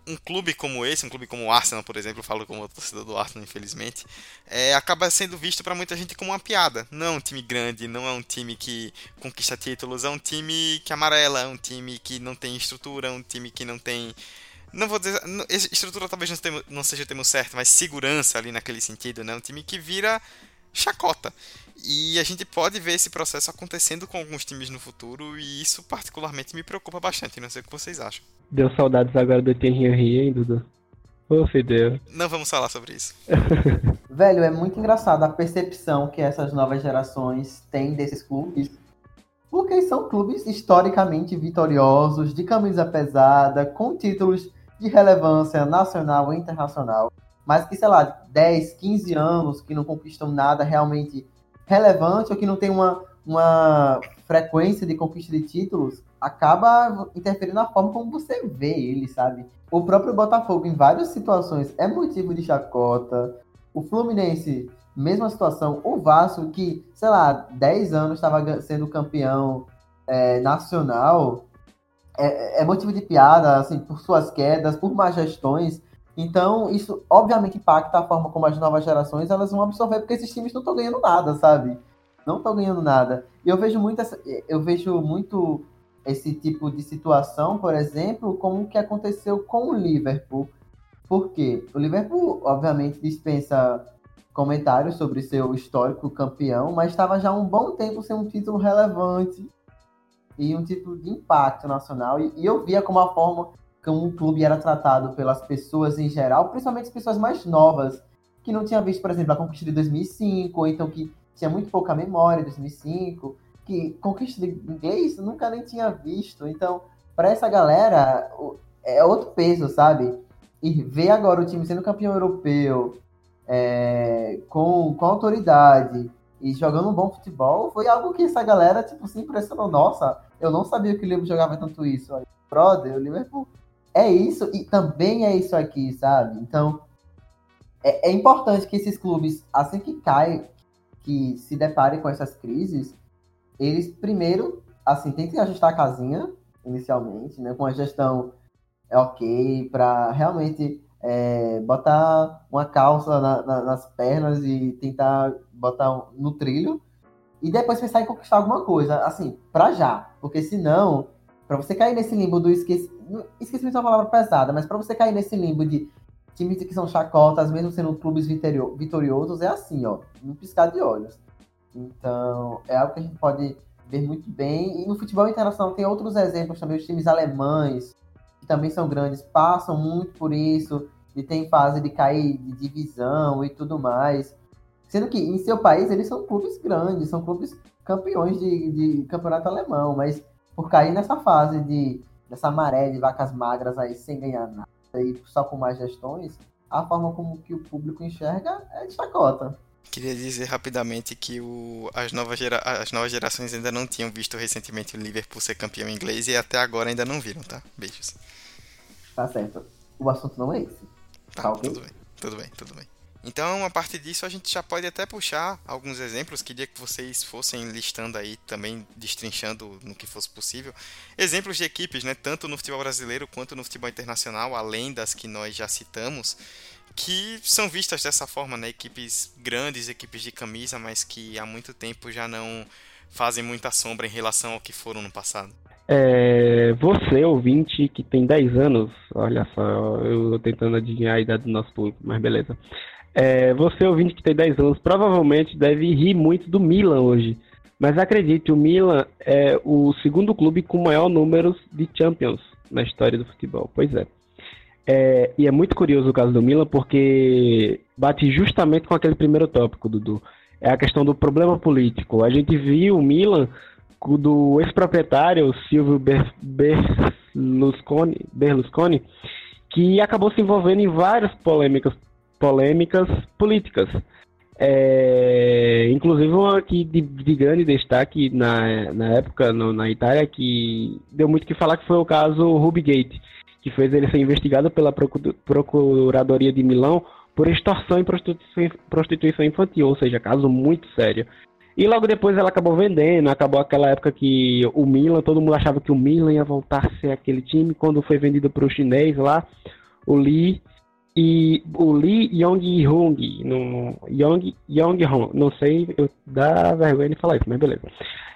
um clube como esse, um clube como o Arsenal, por exemplo, falo como torcedor do Arsenal, infelizmente, é, acaba sendo visto para muita gente como uma piada. Não é um time grande, não é um time que conquista títulos, é um time que amarela, é um time que não tem estrutura, é um time que não tem não vou dizer. Estrutura talvez não, seja o termo certo, mas segurança ali naquele sentido, né? Um time que vira chacota. E a gente pode ver esse processo acontecendo com alguns times no futuro, e isso particularmente me preocupa bastante. Não sei o que vocês acham. Deu saudades agora do Thierry Henry, hein, Dudu? Ô, Fidel. Não vamos falar sobre isso. <laughs> Velho, é muito engraçado a percepção que essas novas gerações têm desses clubes porque são clubes historicamente vitoriosos, de camisa pesada, com títulos de relevância nacional e internacional, mas que, sei lá, 10, 15 anos que não conquistam nada realmente relevante ou que não tem uma, uma frequência de conquista de títulos, acaba interferindo na forma como você vê ele, sabe? O próprio Botafogo, em várias situações, é motivo de chacota. O Fluminense, mesma situação. O Vasco, que, sei lá, 10 anos estava sendo campeão é, nacional, é, é, motivo de piada, assim, por suas quedas, por más gestões. Então, isso obviamente impacta a forma como as novas gerações elas vão absorver, porque esses times não estão ganhando nada, sabe? Não estão ganhando nada. E eu vejo muito, essa, eu vejo muito esse tipo de situação, por exemplo, como que aconteceu com o Liverpool. Por quê? O Liverpool, obviamente, dispensa comentários sobre seu histórico campeão, mas estava já um bom tempo sem um título relevante e um título de impacto nacional. E, e eu via como a forma como o clube era tratado pelas pessoas em geral, principalmente as pessoas mais novas, que não tinham visto, por exemplo, a conquista de 2005, ou então que tinha muito pouca memória de 2005, que conquista de inglês nunca nem tinha visto. Então, para essa galera, é outro peso, sabe? E ver agora o time sendo campeão europeu, é, com, com autoridade, e jogando um bom futebol, foi algo que essa galera, tipo, se impressionou. Nossa, eu não sabia que o Liverpool jogava tanto isso. Aí, brother, o Liverpool é isso e também é isso aqui, sabe? Então, é, é importante que esses clubes, assim que caem, que se deparem com essas crises, eles primeiro, assim, tentem ajustar a casinha, inicialmente, né? Com a gestão é ok, para realmente é, botar uma calça na, na, nas pernas e tentar botar no trilho e depois pensar em conquistar alguma coisa, assim, pra já. Porque senão, para você cair nesse limbo do esqueci... esquecimento é uma palavra pesada, mas para você cair nesse limbo de times que são chacotas, mesmo sendo clubes vitoriosos, é assim, ó, no piscar de olhos. Então, é algo que a gente pode ver muito bem. E no futebol internacional tem outros exemplos também, os times alemães, que também são grandes, passam muito por isso, e tem fase de cair de divisão e tudo mais. Sendo que em seu país eles são clubes grandes, são clubes campeões de, de campeonato alemão, mas por cair nessa fase de dessa maré de vacas magras aí sem ganhar nada e só com mais gestões, a forma como que o público enxerga é de chacota. Queria dizer rapidamente que o, as, novas gera, as novas gerações ainda não tinham visto recentemente o Liverpool ser campeão inglês e até agora ainda não viram, tá? Beijos. Tá certo. O assunto não é esse. Tá, tá okay? tudo bem, tudo bem, tudo bem. Então, a partir disso, a gente já pode até puxar alguns exemplos. Queria que vocês fossem listando aí, também destrinchando no que fosse possível, exemplos de equipes, né, tanto no futebol brasileiro quanto no futebol internacional, além das que nós já citamos, que são vistas dessa forma, né, equipes grandes, equipes de camisa, mas que há muito tempo já não fazem muita sombra em relação ao que foram no passado. É, você, ouvinte, que tem 10 anos, olha só, eu tentando adivinhar a idade do nosso público, mas beleza. É, você, ouvinte que tem 10 anos, provavelmente deve rir muito do Milan hoje. Mas acredite, o Milan é o segundo clube com maior número de Champions na história do futebol. Pois é. é. E é muito curioso o caso do Milan, porque bate justamente com aquele primeiro tópico, Dudu. É a questão do problema político. A gente viu o Milan do ex-proprietário Silvio Berlusconi, Berlusconi, que acabou se envolvendo em várias polêmicas polêmicas políticas. É, inclusive uma aqui de, de, grande destaque na, na época no, na Itália que deu muito que falar que foi o caso Rubigate, que fez ele ser investigado pela Procuradoria de Milão por extorsão e prostituição, prostituição infantil, ou seja, caso muito sério. E logo depois ela acabou vendendo, acabou aquela época que o Milan, todo mundo achava que o Milan ia voltar a ser aquele time, quando foi vendido para o chinês lá, o Lee e o Lee Yong-hong, Yong, Yong-hong, não sei, eu dá vergonha de falar isso, mas beleza.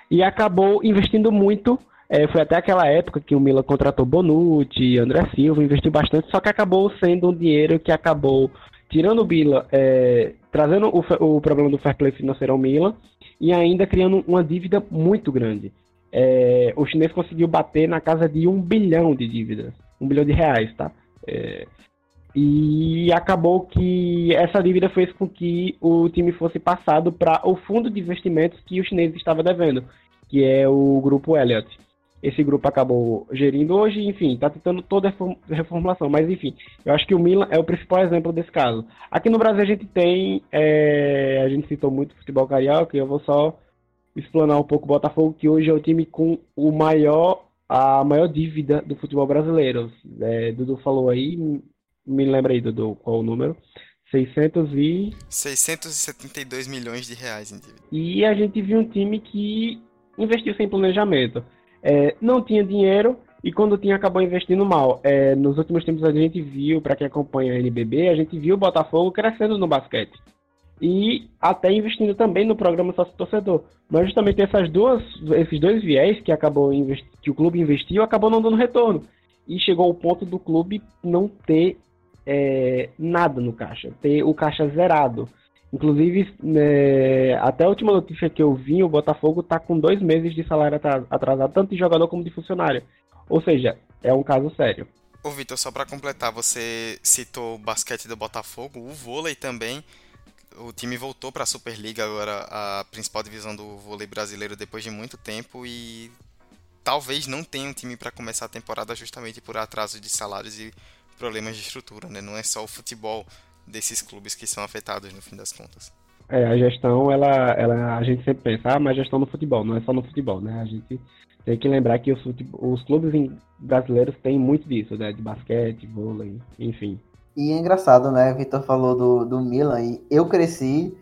E acabou investindo muito, é, foi até aquela época que o Milan contratou Bonucci, André Silva, investiu bastante, só que acabou sendo um dinheiro que acabou tirando o Milan, é, trazendo o, o, problema do fair play financeiro ao Milan e ainda criando uma dívida muito grande. É, o chinês conseguiu bater na casa de um bilhão de dívidas, um bilhão de reais, tá? É, e acabou que essa dívida fez com que o time fosse passado para o fundo de investimentos que o chinês estava devendo, que é o grupo Elliott. Esse grupo acabou gerindo hoje, enfim, está tentando toda a reformulação, mas enfim, eu acho que o Milan é o principal exemplo desse caso. Aqui no Brasil a gente tem, é, a gente citou muito o futebol carioca, e eu vou só explanar um pouco o Botafogo, que hoje é o time com o maior, a maior dívida do futebol brasileiro. É, Dudu falou aí, me lembra aí, Dudu, qual o número? 600 e... 672 milhões de reais em dívida. E a gente viu um time que investiu sem planejamento. É, não tinha dinheiro e quando tinha acabou investindo mal. É, nos últimos tempos a gente viu, para quem acompanha a NBB, a gente viu o Botafogo crescendo no basquete. E até investindo também no programa Sócio Torcedor. Mas justamente essas duas, esses dois viés que acabou que o clube investiu acabou não dando retorno. E chegou ao ponto do clube não ter é, nada no caixa, ter o caixa zerado. Inclusive, né, até a última notícia que eu vi, o Botafogo está com dois meses de salário atrasado, tanto de jogador como de funcionário. Ou seja, é um caso sério. Ô Vitor, só para completar, você citou o basquete do Botafogo, o vôlei também. O time voltou para a Superliga agora, a principal divisão do vôlei brasileiro depois de muito tempo e talvez não tenha um time para começar a temporada justamente por atraso de salários e problemas de estrutura, né? Não é só o futebol desses clubes que são afetados no fim das contas. É, a gestão, ela, ela, a gente sempre pensa, ah, mas gestão no futebol, não é só no futebol, né? A gente tem que lembrar que os, os clubes brasileiros têm muito disso, né? De basquete, vôlei, enfim. E é engraçado, né? O Vitor falou do, do Milan e eu cresci,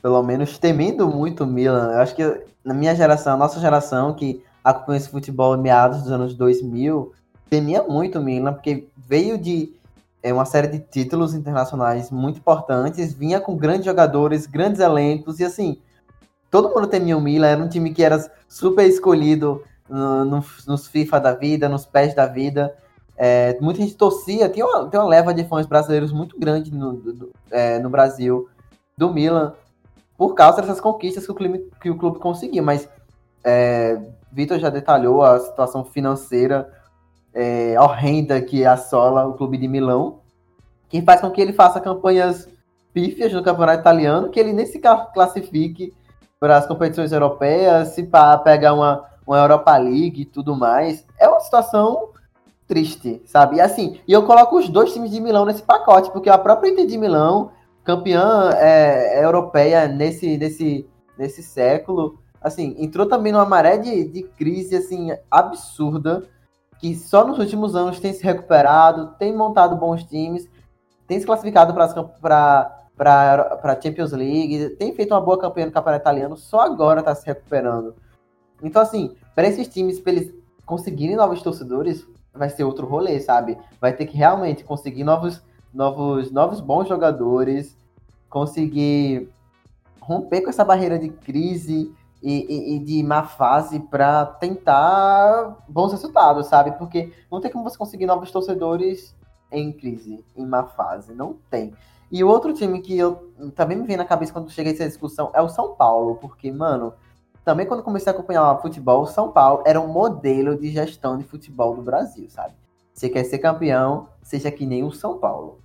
pelo menos, temendo muito o Milan. Eu acho que na minha geração, a nossa geração que acompanha esse futebol em meados dos anos 2000, temia muito o Milan, porque veio de é, uma série de títulos internacionais muito importantes, vinha com grandes jogadores, grandes elencos, e assim, todo mundo temia o Milan, era um time que era super escolhido no, no, nos FIFA da vida, nos pés da vida. É, muita gente torcia, tem uma, tem uma leva de fãs brasileiros muito grande no, do, é, no Brasil, do Milan, por causa dessas conquistas que o clube, que o clube conseguiu, mas É, Vitor já detalhou a situação financeira é, horrenda que assola o clube de Milão, que faz com que ele faça campanhas pífias no campeonato italiano, que ele nem se classifique para as competições europeias, se pegar uma, uma Europa League e tudo mais. É uma situação triste, sabe? E assim, e eu coloco os dois times de Milão nesse pacote, porque a própria Inter de Milão, campeã é, europeia nesse, nesse, nesse século, assim, entrou também numa maré de, de crise, assim, absurda, que só nos últimos anos tem se recuperado, tem montado bons times, tem se classificado para a Champions League, tem feito uma boa campanha no campeonato italiano, só agora está se recuperando. Então, assim, para esses times, para eles conseguirem novos torcedores, vai ser outro rolê, sabe? Vai ter que realmente conseguir novos, novos, novos bons jogadores, conseguir romper com essa barreira de crise e, e, de má fase para tentar bons resultados, sabe? Porque não tem como você conseguir novos torcedores em crise, em má fase. Não tem. E o outro time que eu também me vem na cabeça quando chega essa discussão é o São Paulo, porque, mano, também quando comecei a acompanhar o futebol, o São Paulo era um modelo de gestão de futebol do Brasil, sabe? Você quer ser campeão, seja que nem o São Paulo.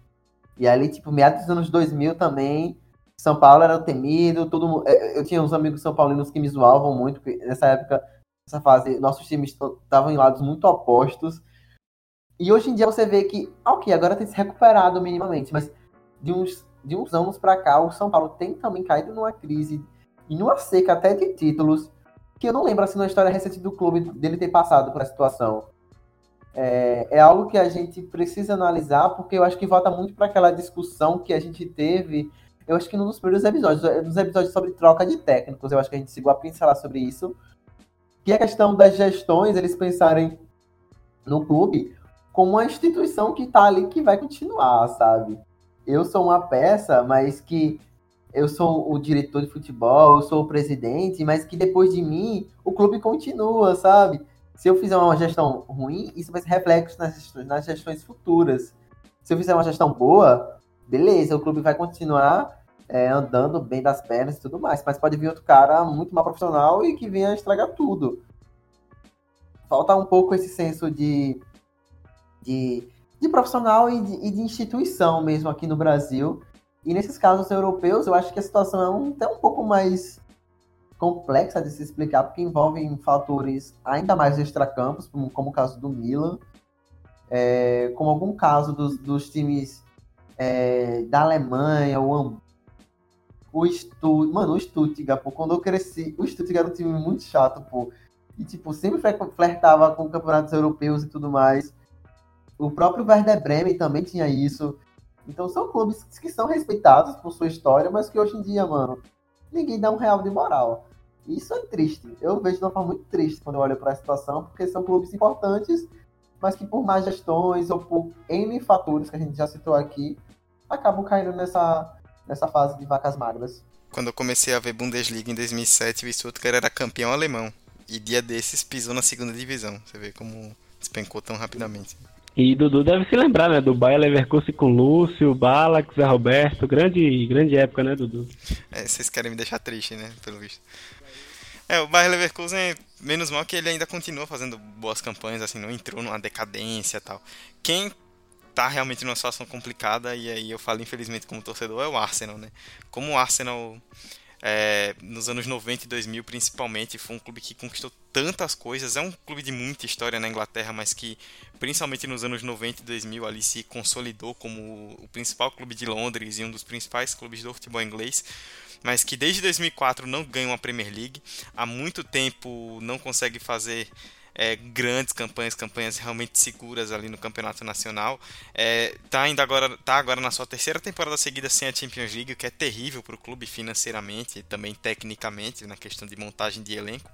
E ali, tipo, meados dos anos 2000 também, São Paulo era temido, todo é, Eu tinha uns amigos são paulinos que me zoavam muito, porque nessa época, nessa fase, nossos times estavam em lados muito opostos. E hoje em dia você vê que, ok, agora tem se recuperado minimamente, mas de uns, de uns anos para cá, o São Paulo tem também caído numa crise e numa seca até de títulos, que eu não lembro assim na história recente do clube dele ter passado por essa situação. É, é algo que a gente precisa analisar, porque eu acho que volta muito para aquela discussão que a gente teve, eu acho que num dos primeiros episódios, nos episódios sobre troca de técnicos, eu acho que a gente chegou a pincelar sobre isso, que é a questão das gestões, eles pensarem no clube como uma instituição que está ali que vai continuar, sabe? Eu sou uma peça, mas que eu sou o diretor de futebol, eu sou o presidente, mas que depois de mim o clube continua, sabe? Se eu fizer uma gestão ruim, isso vai ser reflexo nas gestões, nas gestões futuras. Se eu fizer uma gestão boa, beleza, o clube vai continuar é, andando bem das pernas e tudo mais, mas pode vir outro cara muito mal profissional e que venha estragar tudo. Falta um pouco esse senso de de, de profissional e de, e de, instituição mesmo aqui no Brasil. E nesses casos europeus, eu acho que a situação é um, até um pouco mais complexa de se explicar, porque envolvem fatores ainda mais extracampos, como, como o caso do Milan, é, como algum caso dos, dos times é, da Alemanha, o o Stutt... Mano, o Stuttgart, pô, quando eu cresci, o Stuttgart era um time muito chato, pô. E, tipo, sempre flertava com campeonatos europeus e tudo mais. O próprio Werder Bremen também tinha isso. Então são clubes que são respeitados por sua história, mas que hoje em dia, mano, ninguém dá um real de moral. Isso é triste. Eu vejo de uma forma muito triste quando eu olho para a situação, porque são clubes importantes, mas que por más gestões ou por N fatores que a gente já citou aqui, acabam caindo nessa, nessa fase de vacas magras. Quando eu comecei a ver Bundesliga em 2007, o Stuttgart era campeão alemão. E dia desses pisou na segunda divisão. Você vê como despencou tão rapidamente. E Dudu deve se lembrar, né? Do Bayer Leverkusen com Lúcio, Balax, Zé Roberto. Grande, grande época, né, Dudu? É, vocês querem me deixar triste, né? Pelo visto. É, o Bayer Leverkusen, menos mal que ele ainda continua fazendo boas campanhas, assim, não entrou numa decadência e tal. Quem tá realmente numa situação complicada, e aí eu falo infelizmente como torcedor, é o Arsenal, né? Como o Arsenal é, nos anos 90 e 2000 principalmente, foi um clube que conquistou tantas coisas. É um clube de muita história na Inglaterra, mas que principalmente nos anos 90 e 2000 ali se consolidou como o principal clube de Londres e um dos principais clubes do futebol inglês. Mas que desde 2004 não ganha uma Premier League, há muito tempo não consegue fazer é, grandes campanhas, campanhas realmente seguras ali no campeonato nacional. É, tá ainda agora, tá agora na sua terceira temporada seguida sem a Champions League, o que é terrível para o clube financeiramente e também tecnicamente na questão de montagem de elenco.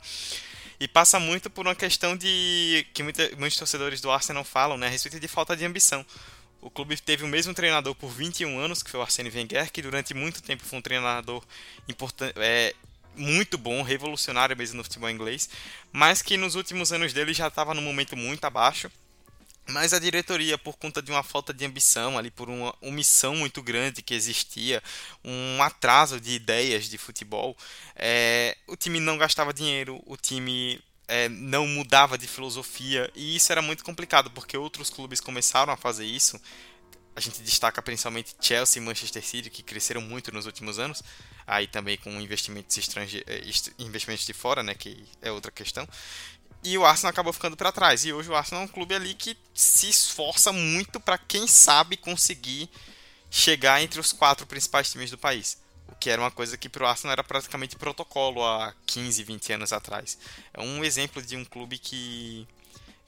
E passa muito por uma questão de que muita, muitos torcedores do Arsenal falam, né, a respeito de falta de ambição. O clube teve o mesmo treinador por 21 anos, que foi o Arsene Wenger, que durante muito tempo foi um treinador é, muito bom, revolucionário mesmo no futebol inglês, mas que nos últimos anos dele já estava num momento muito abaixo. mas a diretoria, por conta de uma falta de ambição ali, por uma omissão muito grande que existia, um atraso de ideias de futebol, é, o time não gastava dinheiro, o time é, não mudava de filosofia, e isso era muito complicado, porque outros clubes começaram a fazer isso. A gente destaca principalmente Chelsea e Manchester City, que cresceram muito nos últimos anos, aí também com investimentos, estrange... É, investimentos de fora, né, que é outra questão. E o Arsenal acabou ficando para trás. E hoje o Arsenal é um clube ali que se esforça muito para quem sabe conseguir chegar entre os quatro principais times do país. O que era uma coisa que para o Arsenal era praticamente protocolo há 15, 20 anos atrás. É um exemplo de um clube que,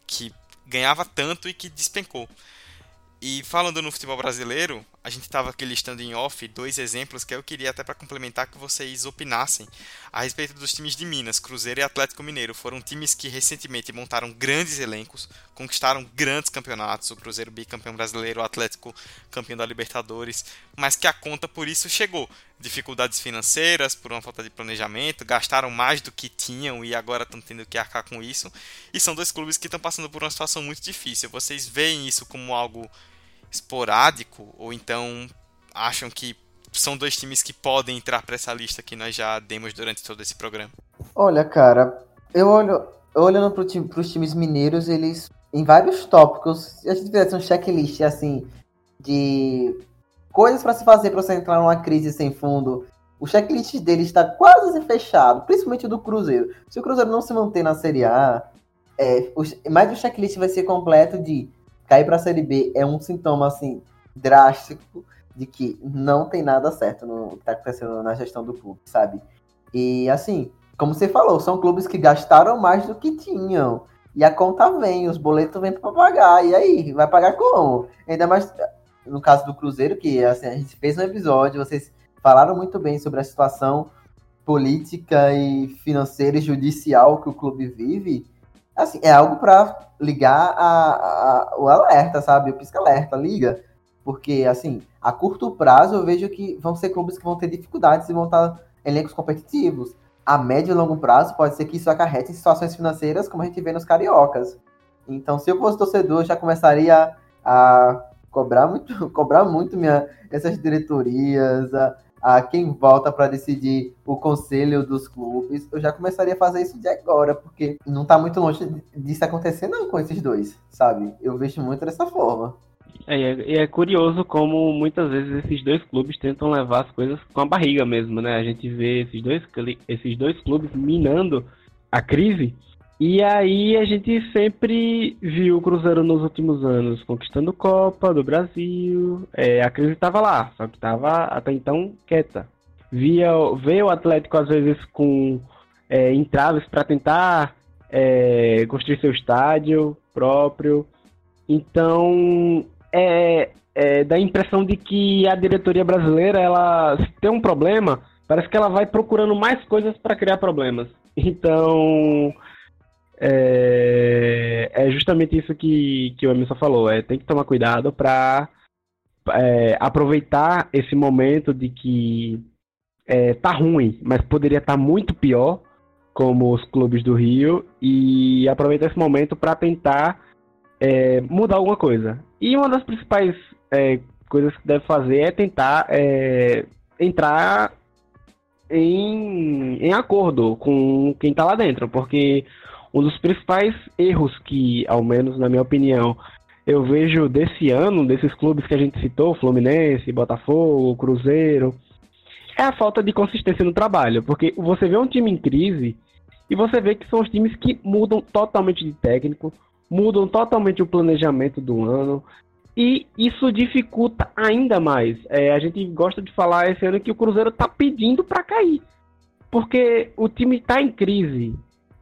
que ganhava tanto e que despencou. E falando no futebol brasileiro, a gente estava aqui listando em off dois exemplos que eu queria até para complementar que vocês opinassem a respeito dos times de Minas, Cruzeiro e Atlético Mineiro. Foram times que recentemente montaram grandes elencos, conquistaram grandes campeonatos, o Cruzeiro bicampeão brasileiro, o Atlético campeão da Libertadores, mas que a conta por isso chegou. Dificuldades financeiras, por uma falta de planejamento, gastaram mais do que tinham e agora estão tendo que arcar com isso. E são dois clubes que estão passando por uma situação muito difícil. Vocês veem isso como algo esporádico ou então acham que são dois times que podem entrar para essa lista que nós já demos durante todo esse programa? Olha, cara, eu olho olhando para time, os times mineiros, eles em vários tópicos, a gente fizesse um checklist assim de coisas para se fazer para você entrar numa crise sem fundo. O checklist deles está quase fechado, principalmente do Cruzeiro. Se o Cruzeiro não se manter na Série A, é, o, mais o checklist vai ser completo de cair para a Série B é um sintoma assim drástico de que não tem nada certo no que está acontecendo na gestão do clube, sabe? E assim, como você falou, são clubes que gastaram mais do que tinham. E a conta vem, os boletos vêm para pagar. E aí, vai pagar como? Ainda mais no caso do Cruzeiro, que assim, a gente fez um episódio, vocês falaram muito bem sobre a situação política e financeira e judicial que o clube vive assim, é algo para ligar a, a, o alerta, sabe? O pisca-alerta, liga. Porque, assim, a curto prazo eu vejo que vão ser clubes que vão ter dificuldades e vão estar elencos competitivos. A médio e longo prazo pode ser que isso acarrete em situações financeiras como a gente vê nos cariocas. Então, se eu fosse torcedor, eu já começaria a cobrar muito, <laughs> cobrar muito minha, essas diretorias, a, a quem volta para decidir o conselho dos clubes, eu já começaria a fazer isso de agora, porque não está muito longe disso acontecer não com esses dois, sabe? Eu vejo muito dessa forma. É, e é, é, curioso como muitas vezes esses dois clubes tentam levar as coisas com a barriga mesmo, né? A gente vê esses dois, esses dois clubes minando a crise e aí a gente sempre viu o Cruzeiro nos últimos anos conquistando Copa do Brasil. É, a crise estava lá, só que estava até então quieta. Via, veio o Atlético às vezes com é, entraves para tentar é, construir seu estádio próprio. Então é, é, dá a impressão de que a diretoria brasileira, ela se tem um problema, parece que ela vai procurando mais coisas para criar problemas. Então é, é justamente isso que, que o Emerson falou. É, tem que tomar cuidado para é, aproveitar esse momento de que é, tá ruim, mas poderia estar tá muito pior, como os clubes do Rio, e aproveitar esse momento para tentar é, mudar alguma coisa. E uma das principais é, coisas que deve fazer é tentar é, entrar em, em acordo com quem está lá dentro, porque um dos principais erros que, ao menos na minha opinião, eu vejo desse ano, desses clubes que a gente citou, Fluminense, Botafogo, Cruzeiro, é a falta de consistência no trabalho. Porque você vê um time em crise e você vê que são os times que mudam totalmente de técnico, mudam totalmente o planejamento do ano. E isso dificulta ainda mais. É, a gente gosta de falar esse ano que o Cruzeiro está pedindo para cair. Porque o time está em crise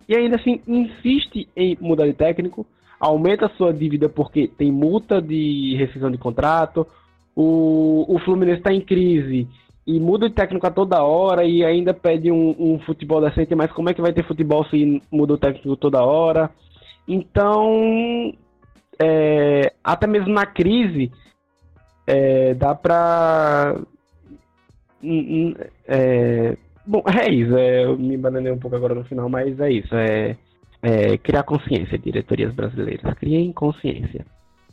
e ainda assim insiste em mudar de técnico, aumenta a sua dívida porque tem multa de rescisão de contrato, o, o Fluminense está em crise e muda de técnico a toda hora e ainda pede um, um, futebol decente, mas como é que vai ter futebol se muda o técnico toda hora? Então, é, até mesmo na crise, é, dá para é, Bom, é isso. É, eu me bananei um pouco agora no final, mas é isso. É, é criar consciência, diretorias brasileiras. Criem consciência.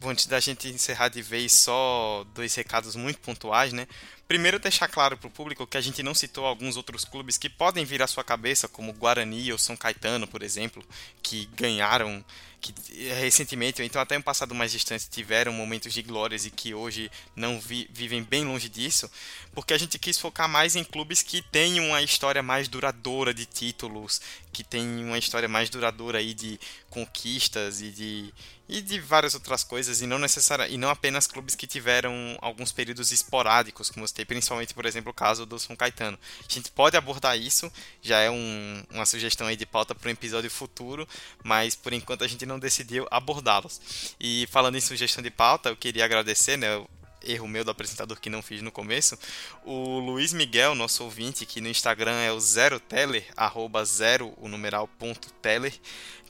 antes da gente encerrar de vez, só dois recados muito pontuais, né? Primeiro, deixar claro para o público que a gente não citou alguns outros clubes que podem vir à sua cabeça, como Guarani ou São Caetano, por exemplo, que ganharam que recentemente, ou então até um passado mais distante, tiveram momentos de glórias e que hoje não vi, vivem bem longe disso, porque a gente quis focar mais em clubes que têm uma história mais duradoura de títulos, que têm uma história mais duradoura aí de conquistas e de e de várias outras coisas e não necessária e não apenas clubes que tiveram alguns períodos esporádicos, como você tem principalmente, por exemplo, o caso do São Caetano. A gente pode abordar isso, já é um, uma sugestão aí de pauta para um episódio futuro, mas por enquanto a gente não decidiu abordá-los. E falando em sugestão de pauta, eu queria agradecer, né, erro meu do apresentador que não fiz no começo, o Luiz Miguel, nosso ouvinte, que no Instagram é o zero teller, arroba zero, o numeral ponto teller,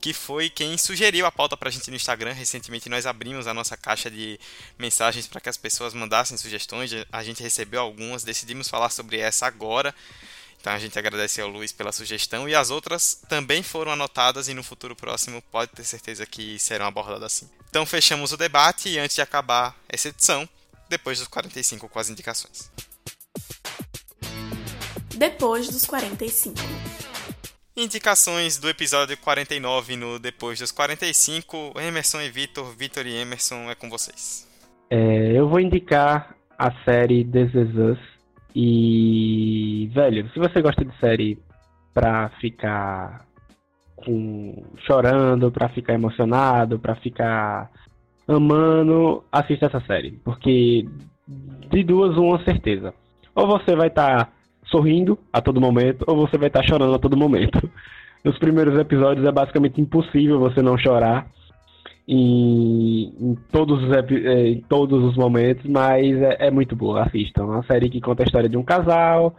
que foi quem sugeriu a pauta pra gente no Instagram. Recentemente nós abrimos a nossa caixa de mensagens para que as pessoas mandassem sugestões, a gente recebeu algumas, decidimos falar sobre essa agora. Então a gente agradece ao Luiz pela sugestão e as outras também foram anotadas e no futuro próximo pode ter certeza que serão abordadas assim. Então fechamos o debate e antes de acabar essa edição, depois dos 45 com as indicações. Depois dos 45. Indicações do episódio 49 no Depois dos 45. Emerson e Vitor, Vitor e Emerson, é com vocês. É, eu vou indicar a série This Is Us. E, velho, se você gosta de série pra ficar com, chorando, pra ficar emocionado, pra ficar amando, assista essa série. Porque de duas, uma certeza. Ou você vai estar tá sorrindo a todo momento, ou você vai estar tá chorando a todo momento. <laughs> Nos primeiros episódios é basicamente impossível você não chorar em, em todos, os, é, em todos os momentos, mas é, é muito boa, assistam. É uma série que conta a história de um casal,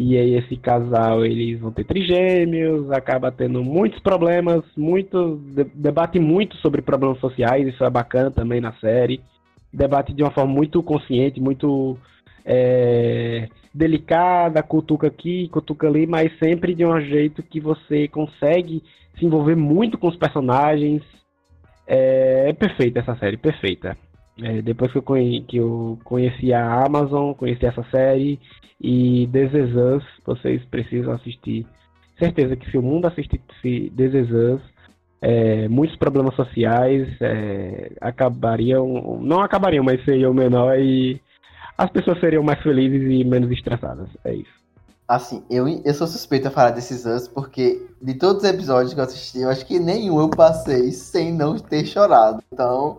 e aí esse casal, eles vão ter trigêmeos, acaba tendo muitos problemas, muito, debate muito sobre problemas sociais, isso é bacana também na série. Debate de uma forma muito consciente, muito é, delicada, cutuca aqui, cutuca ali, mas sempre de um jeito que você consegue se envolver muito com os personagens. É, é perfeita essa série, perfeita. É, depois que eu, conhe que eu conheci a Amazon, conheci essa série e This Is Us, vocês precisam assistir. Certeza que se o mundo assistisse This Is Us, é, muitos problemas sociais é, acabariam, não acabariam, mas seriam menor e as pessoas seriam mais felizes e menos estressadas. É isso. Assim, eu, eu sou suspeito a falar desses Us porque de todos os episódios que eu assisti, eu acho que nenhum eu passei sem não ter chorado. Então,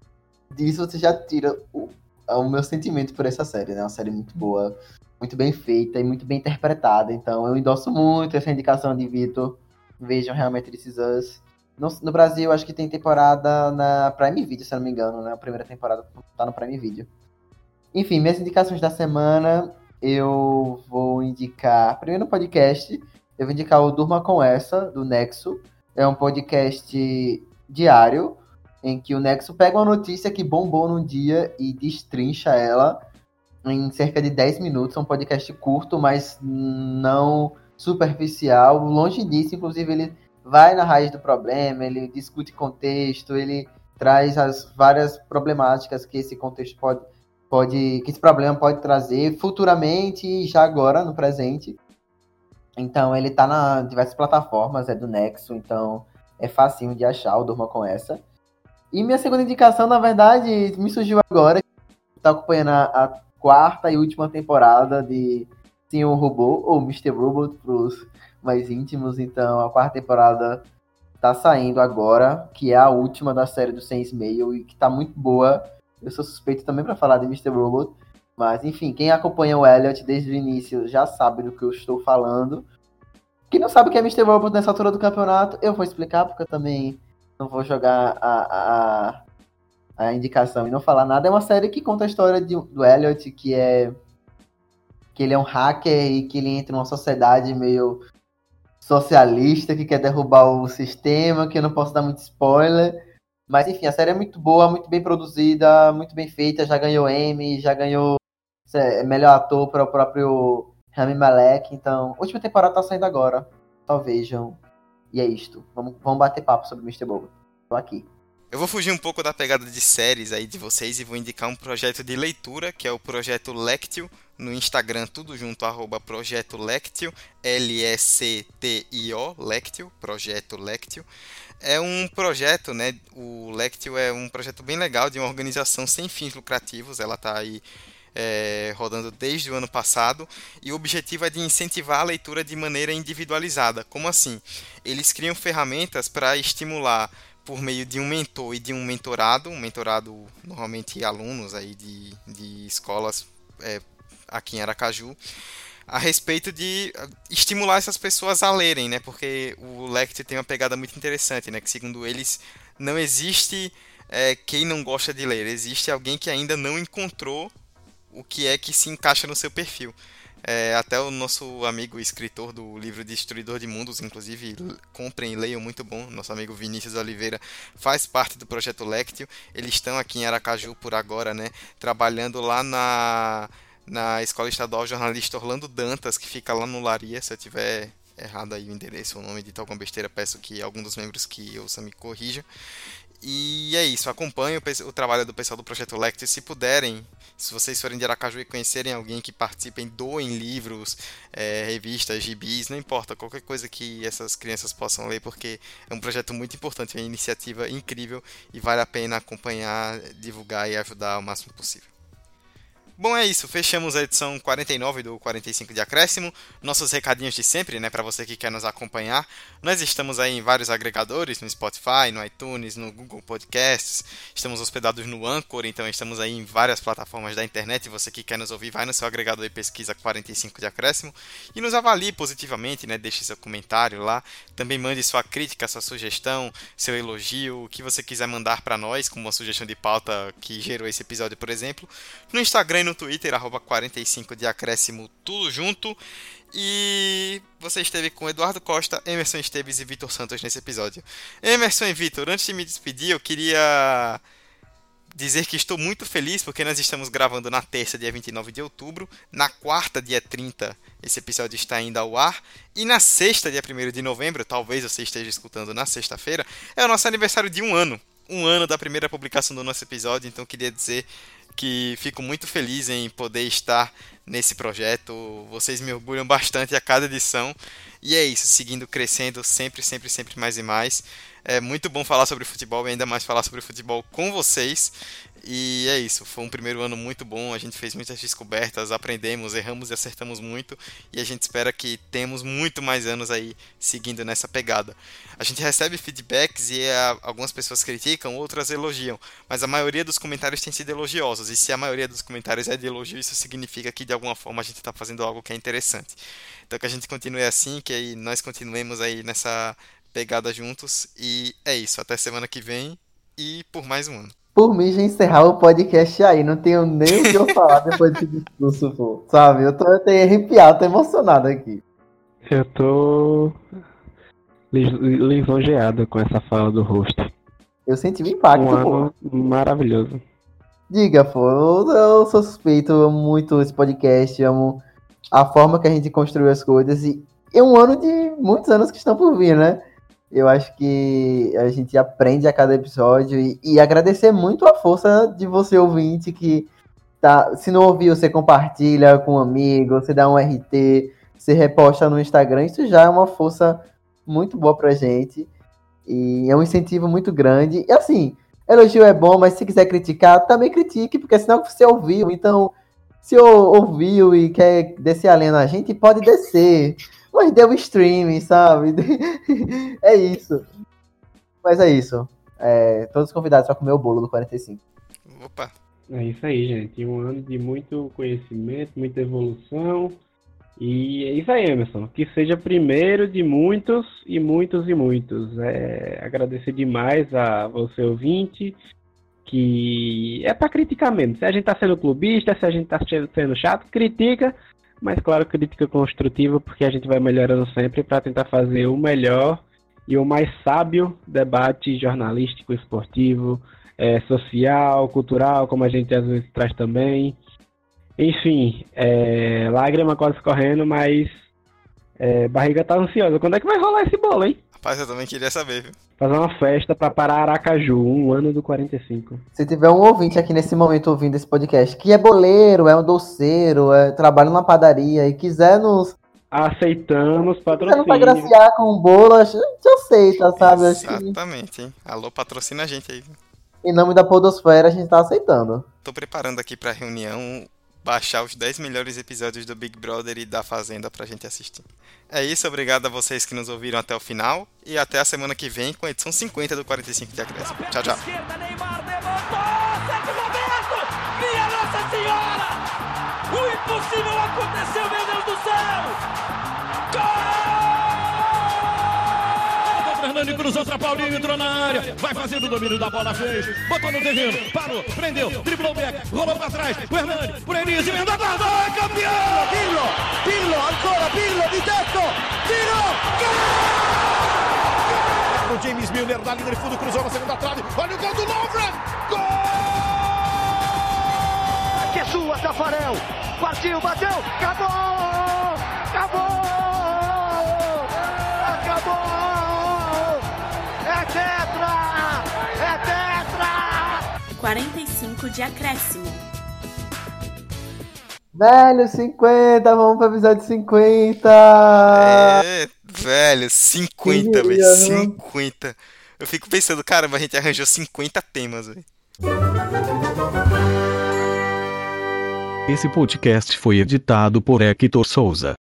disso você já tira o, o meu sentimento por essa série, né? Uma série muito boa, muito bem feita e muito bem interpretada. Então eu endosso muito essa indicação de Vitor. Vejam realmente This Us. No, no, Brasil, acho que tem temporada na Prime Video, se não me engano, né? A primeira temporada tá no Prime Video. Enfim, minhas indicações da semana, eu vou indicar. Primeiro no podcast, eu vou indicar o Durma Com Essa, do Nexo. É um podcast diário, em que o Nexo pega uma notícia que bombou num dia e destrincha ela em cerca de 10 minutos. É um podcast curto, mas não superficial. Longe disso, inclusive, ele vai na raiz do problema, ele discute contexto, ele traz as várias problemáticas que esse contexto pode, pode que esse problema pode trazer futuramente e já agora no presente. Então ele está na diversas plataformas, é do Nexo, então é facinho de achar, o Durma com essa. E minha segunda indicação, na verdade, me surgiu agora, tá acompanhando a, a quarta e última temporada de Senhor Robô, ou Mr. Robot para os mais íntimos. Então, a quarta temporada tá saindo agora, que é a última da série do Sense Mail e que tá muito boa. Eu sou suspeito também para falar de Mr. Robot. Mas, enfim, quem acompanha o Elliot desde o início já sabe do que eu estou falando. Quem não sabe o que é Mr. Robot nessa altura do campeonato, eu vou explicar, porque eu também não vou jogar a, a, a indicação e não falar nada, é uma série que conta a história de, do Elliot, que é que ele é um hacker e que ele entra numa sociedade meio socialista que quer derrubar o sistema, que eu não posso dar muito spoiler. Mas enfim, a série é muito boa, muito bem produzida, muito bem feita, já ganhou Emmy, já ganhou melhor ator para o próprio Rami Malek, então, última temporada tá saindo agora. Só vejam. E é isto. Vamos, vamos bater papo sobre Mr. Boba. Tô aqui. Eu vou fugir um pouco da pegada de séries aí de vocês e vou indicar um projeto de leitura, que é o projeto Lectio, no Instagram, tudo junto, arroba Projeto Lectio, L-E-C-T-I-O, Lectio, Projeto Lectio. É um projeto, né, o Lectio é um projeto bem legal de uma organização sem fins lucrativos, ela está aí é, rodando desde o ano passado, e o objetivo é de incentivar a leitura de maneira individualizada. Como assim? Eles criam ferramentas para estimular por meio de um mentor e de um mentorado, um mentorado normalmente alunos aí de, de escolas é, aqui em Aracaju, a respeito de estimular essas pessoas a lerem, né? Porque o Lect tem uma pegada muito interessante, né? Que segundo eles não existe é, quem não gosta de ler, existe alguém que ainda não encontrou o que é que se encaixa no seu perfil. É, até o nosso amigo escritor do livro Destruidor de Mundos, inclusive, comprem e leiam, muito bom. Nosso amigo Vinícius Oliveira faz parte do projeto Lectio. Eles estão aqui em Aracaju por agora, né? Trabalhando lá na, na Escola Estadual Jornalista Orlando Dantas, que fica lá no Laria. Se eu tiver errado aí o endereço ou o nome de alguma besteira, peço que algum dos membros que ouça me corrija. E é isso, acompanhe o, o, trabalho do pessoal do Projeto Lecter. Se puderem, se vocês forem de Aracaju e conhecerem alguém que participe, doem livros, é, revistas, gibis, não importa, qualquer coisa que essas crianças possam ler, porque é um projeto muito importante, é uma iniciativa incrível e vale a pena acompanhar, divulgar e ajudar o máximo possível. Bom, é isso. Fechamos a edição 49 do 45 de Acréscimo. Nossos recadinhos de sempre, né, para você que quer nos acompanhar. Nós estamos aí em vários agregadores, no Spotify, no iTunes, no Google Podcasts. Estamos hospedados no Anchor, então estamos aí em várias plataformas da internet. Você que quer nos ouvir, vai no seu agregador e pesquisa 45 de Acréscimo e nos avalie positivamente, né? Deixe seu comentário lá. Também mande sua crítica, sua sugestão, seu elogio, o que você quiser mandar para nós, como uma sugestão de pauta que gerou esse episódio, por exemplo, no Instagram no Twitter, arroba 45 de acréscimo, tudo junto. E você esteve com Eduardo Costa, Emerson Esteves e Vitor Santos nesse episódio. Emerson e Vitor, antes de me despedir, eu queria dizer que estou muito feliz porque nós estamos gravando na terça, dia 29 de outubro. Na quarta, dia 30, esse episódio está ainda ao ar. E na sexta, dia 1 de novembro, talvez você esteja escutando na sexta-feira, é o nosso aniversário de um ano. Um ano da primeira publicação do nosso episódio, então queria dizer que fico muito feliz em poder estar nesse projeto. Vocês me orgulham bastante a cada edição. E é isso, seguindo crescendo sempre, sempre, sempre mais e mais. É muito bom falar sobre futebol e ainda mais falar sobre futebol com vocês. E é isso, foi um primeiro ano muito bom, a gente fez muitas descobertas, aprendemos, erramos e acertamos muito, e a gente espera que temos muito mais anos aí seguindo nessa pegada. A gente recebe feedbacks e é, algumas pessoas criticam, outras elogiam, mas a maioria dos comentários tem sido elogiosos, e se a maioria dos comentários é de elogio, isso significa que de alguma forma a gente está fazendo algo que é interessante. Então que a gente continue assim, que aí nós continuemos aí nessa pegada juntos, e é isso, até semana que vem, e por mais um ano. Por mim, já encerrar o podcast aí. Não tenho nem o que eu falar depois desse discurso, pô. Sabe? Eu tô até arrepiado, tô emocionado aqui. Eu tô lisonjeado com essa fala do rosto. Eu senti o impacto, um ano pô. maravilhoso. Diga, pô. Eu, eu sou suspeito, eu amo muito esse podcast, amo a forma que a gente construiu as coisas. E é um ano de muitos anos que estão por vir, né? Eu acho que a gente aprende a cada episódio e, e, agradecer muito a força de você ouvinte que tá, se não ouviu, você compartilha com um amigo, você dá um RT, você reposta no Instagram, isso já é uma força muito boa pra gente e é um incentivo muito grande. E assim, elogio é bom, mas se quiser criticar, também critique, porque senão você ouviu, então se ouviu e quer descer a lenha na gente, pode descer. Mas deu streaming, sabe? <laughs> é isso. Mas é isso. É, todos convidados para comer o bolo do 45. Opa! É isso aí, gente. Um ano de muito conhecimento, muita evolução. E é isso aí, Emerson. Que seja primeiro de muitos e muitos e muitos. É, agradecer demais a você, ouvinte, que é para criticar mesmo. Se a gente tá sendo clubista, se a gente tá sendo chato, critica, mas claro, crítica construtiva, porque a gente vai melhorando sempre para tentar fazer o melhor e o mais sábio debate jornalístico, esportivo, é, social, cultural, como a gente às vezes traz também. Enfim, é, lágrima quase correndo, mas é, barriga tá ansiosa. Quando é que vai rolar esse bolo, hein? Rapaz, eu também queria saber, viu? Fazer uma festa pra parar Aracaju, um ano do 45. Se tiver um ouvinte aqui nesse momento ouvindo esse podcast, que é boleiro, é um doceiro, é, trabalha numa padaria e quiser nos, Aceitamos quiser nos patrocínio. agraciar com bolo, a gente aceita, sabe? Exatamente, hein? Alô, patrocina a gente aí. em nome da podosfera a gente tá aceitando. Tô preparando aqui pra reunião baixar os 10 melhores episódios do Big Brother e da Fazenda pra gente assistir. É isso, obrigado a vocês que nos ouviram até o final e até a semana que vem com a edição 50 do 45 de Acréscimo. Tchau, tchau. O impossível aconteceu, meu Deus do céu! Fernando cruzou pra Paulinho, entrou na área. Vai fazendo o domínio da bola, fez. Botou no terreno, parou, prendeu, driblou o back, rolou pra trás. O Hernani, por Enis, emenda a guarda, é campeão! Pirlo, Pirlo, ancora Pirlo di tetto, tiro, O James Milner na linha de fundo, cruzou na segunda trave. Olha o gol do Lovren! Gol! que é sua, Tafarel, partiu, bateu, acabou, acabou, 45 de acréscimo. Velho, 50, vamos pro episódio 50! É, velho, 50, Que velho, dia, 50. Eu fico pensando, caramba, a gente arranjou 50 temas, velho. Esse podcast foi editado por Hector Souza.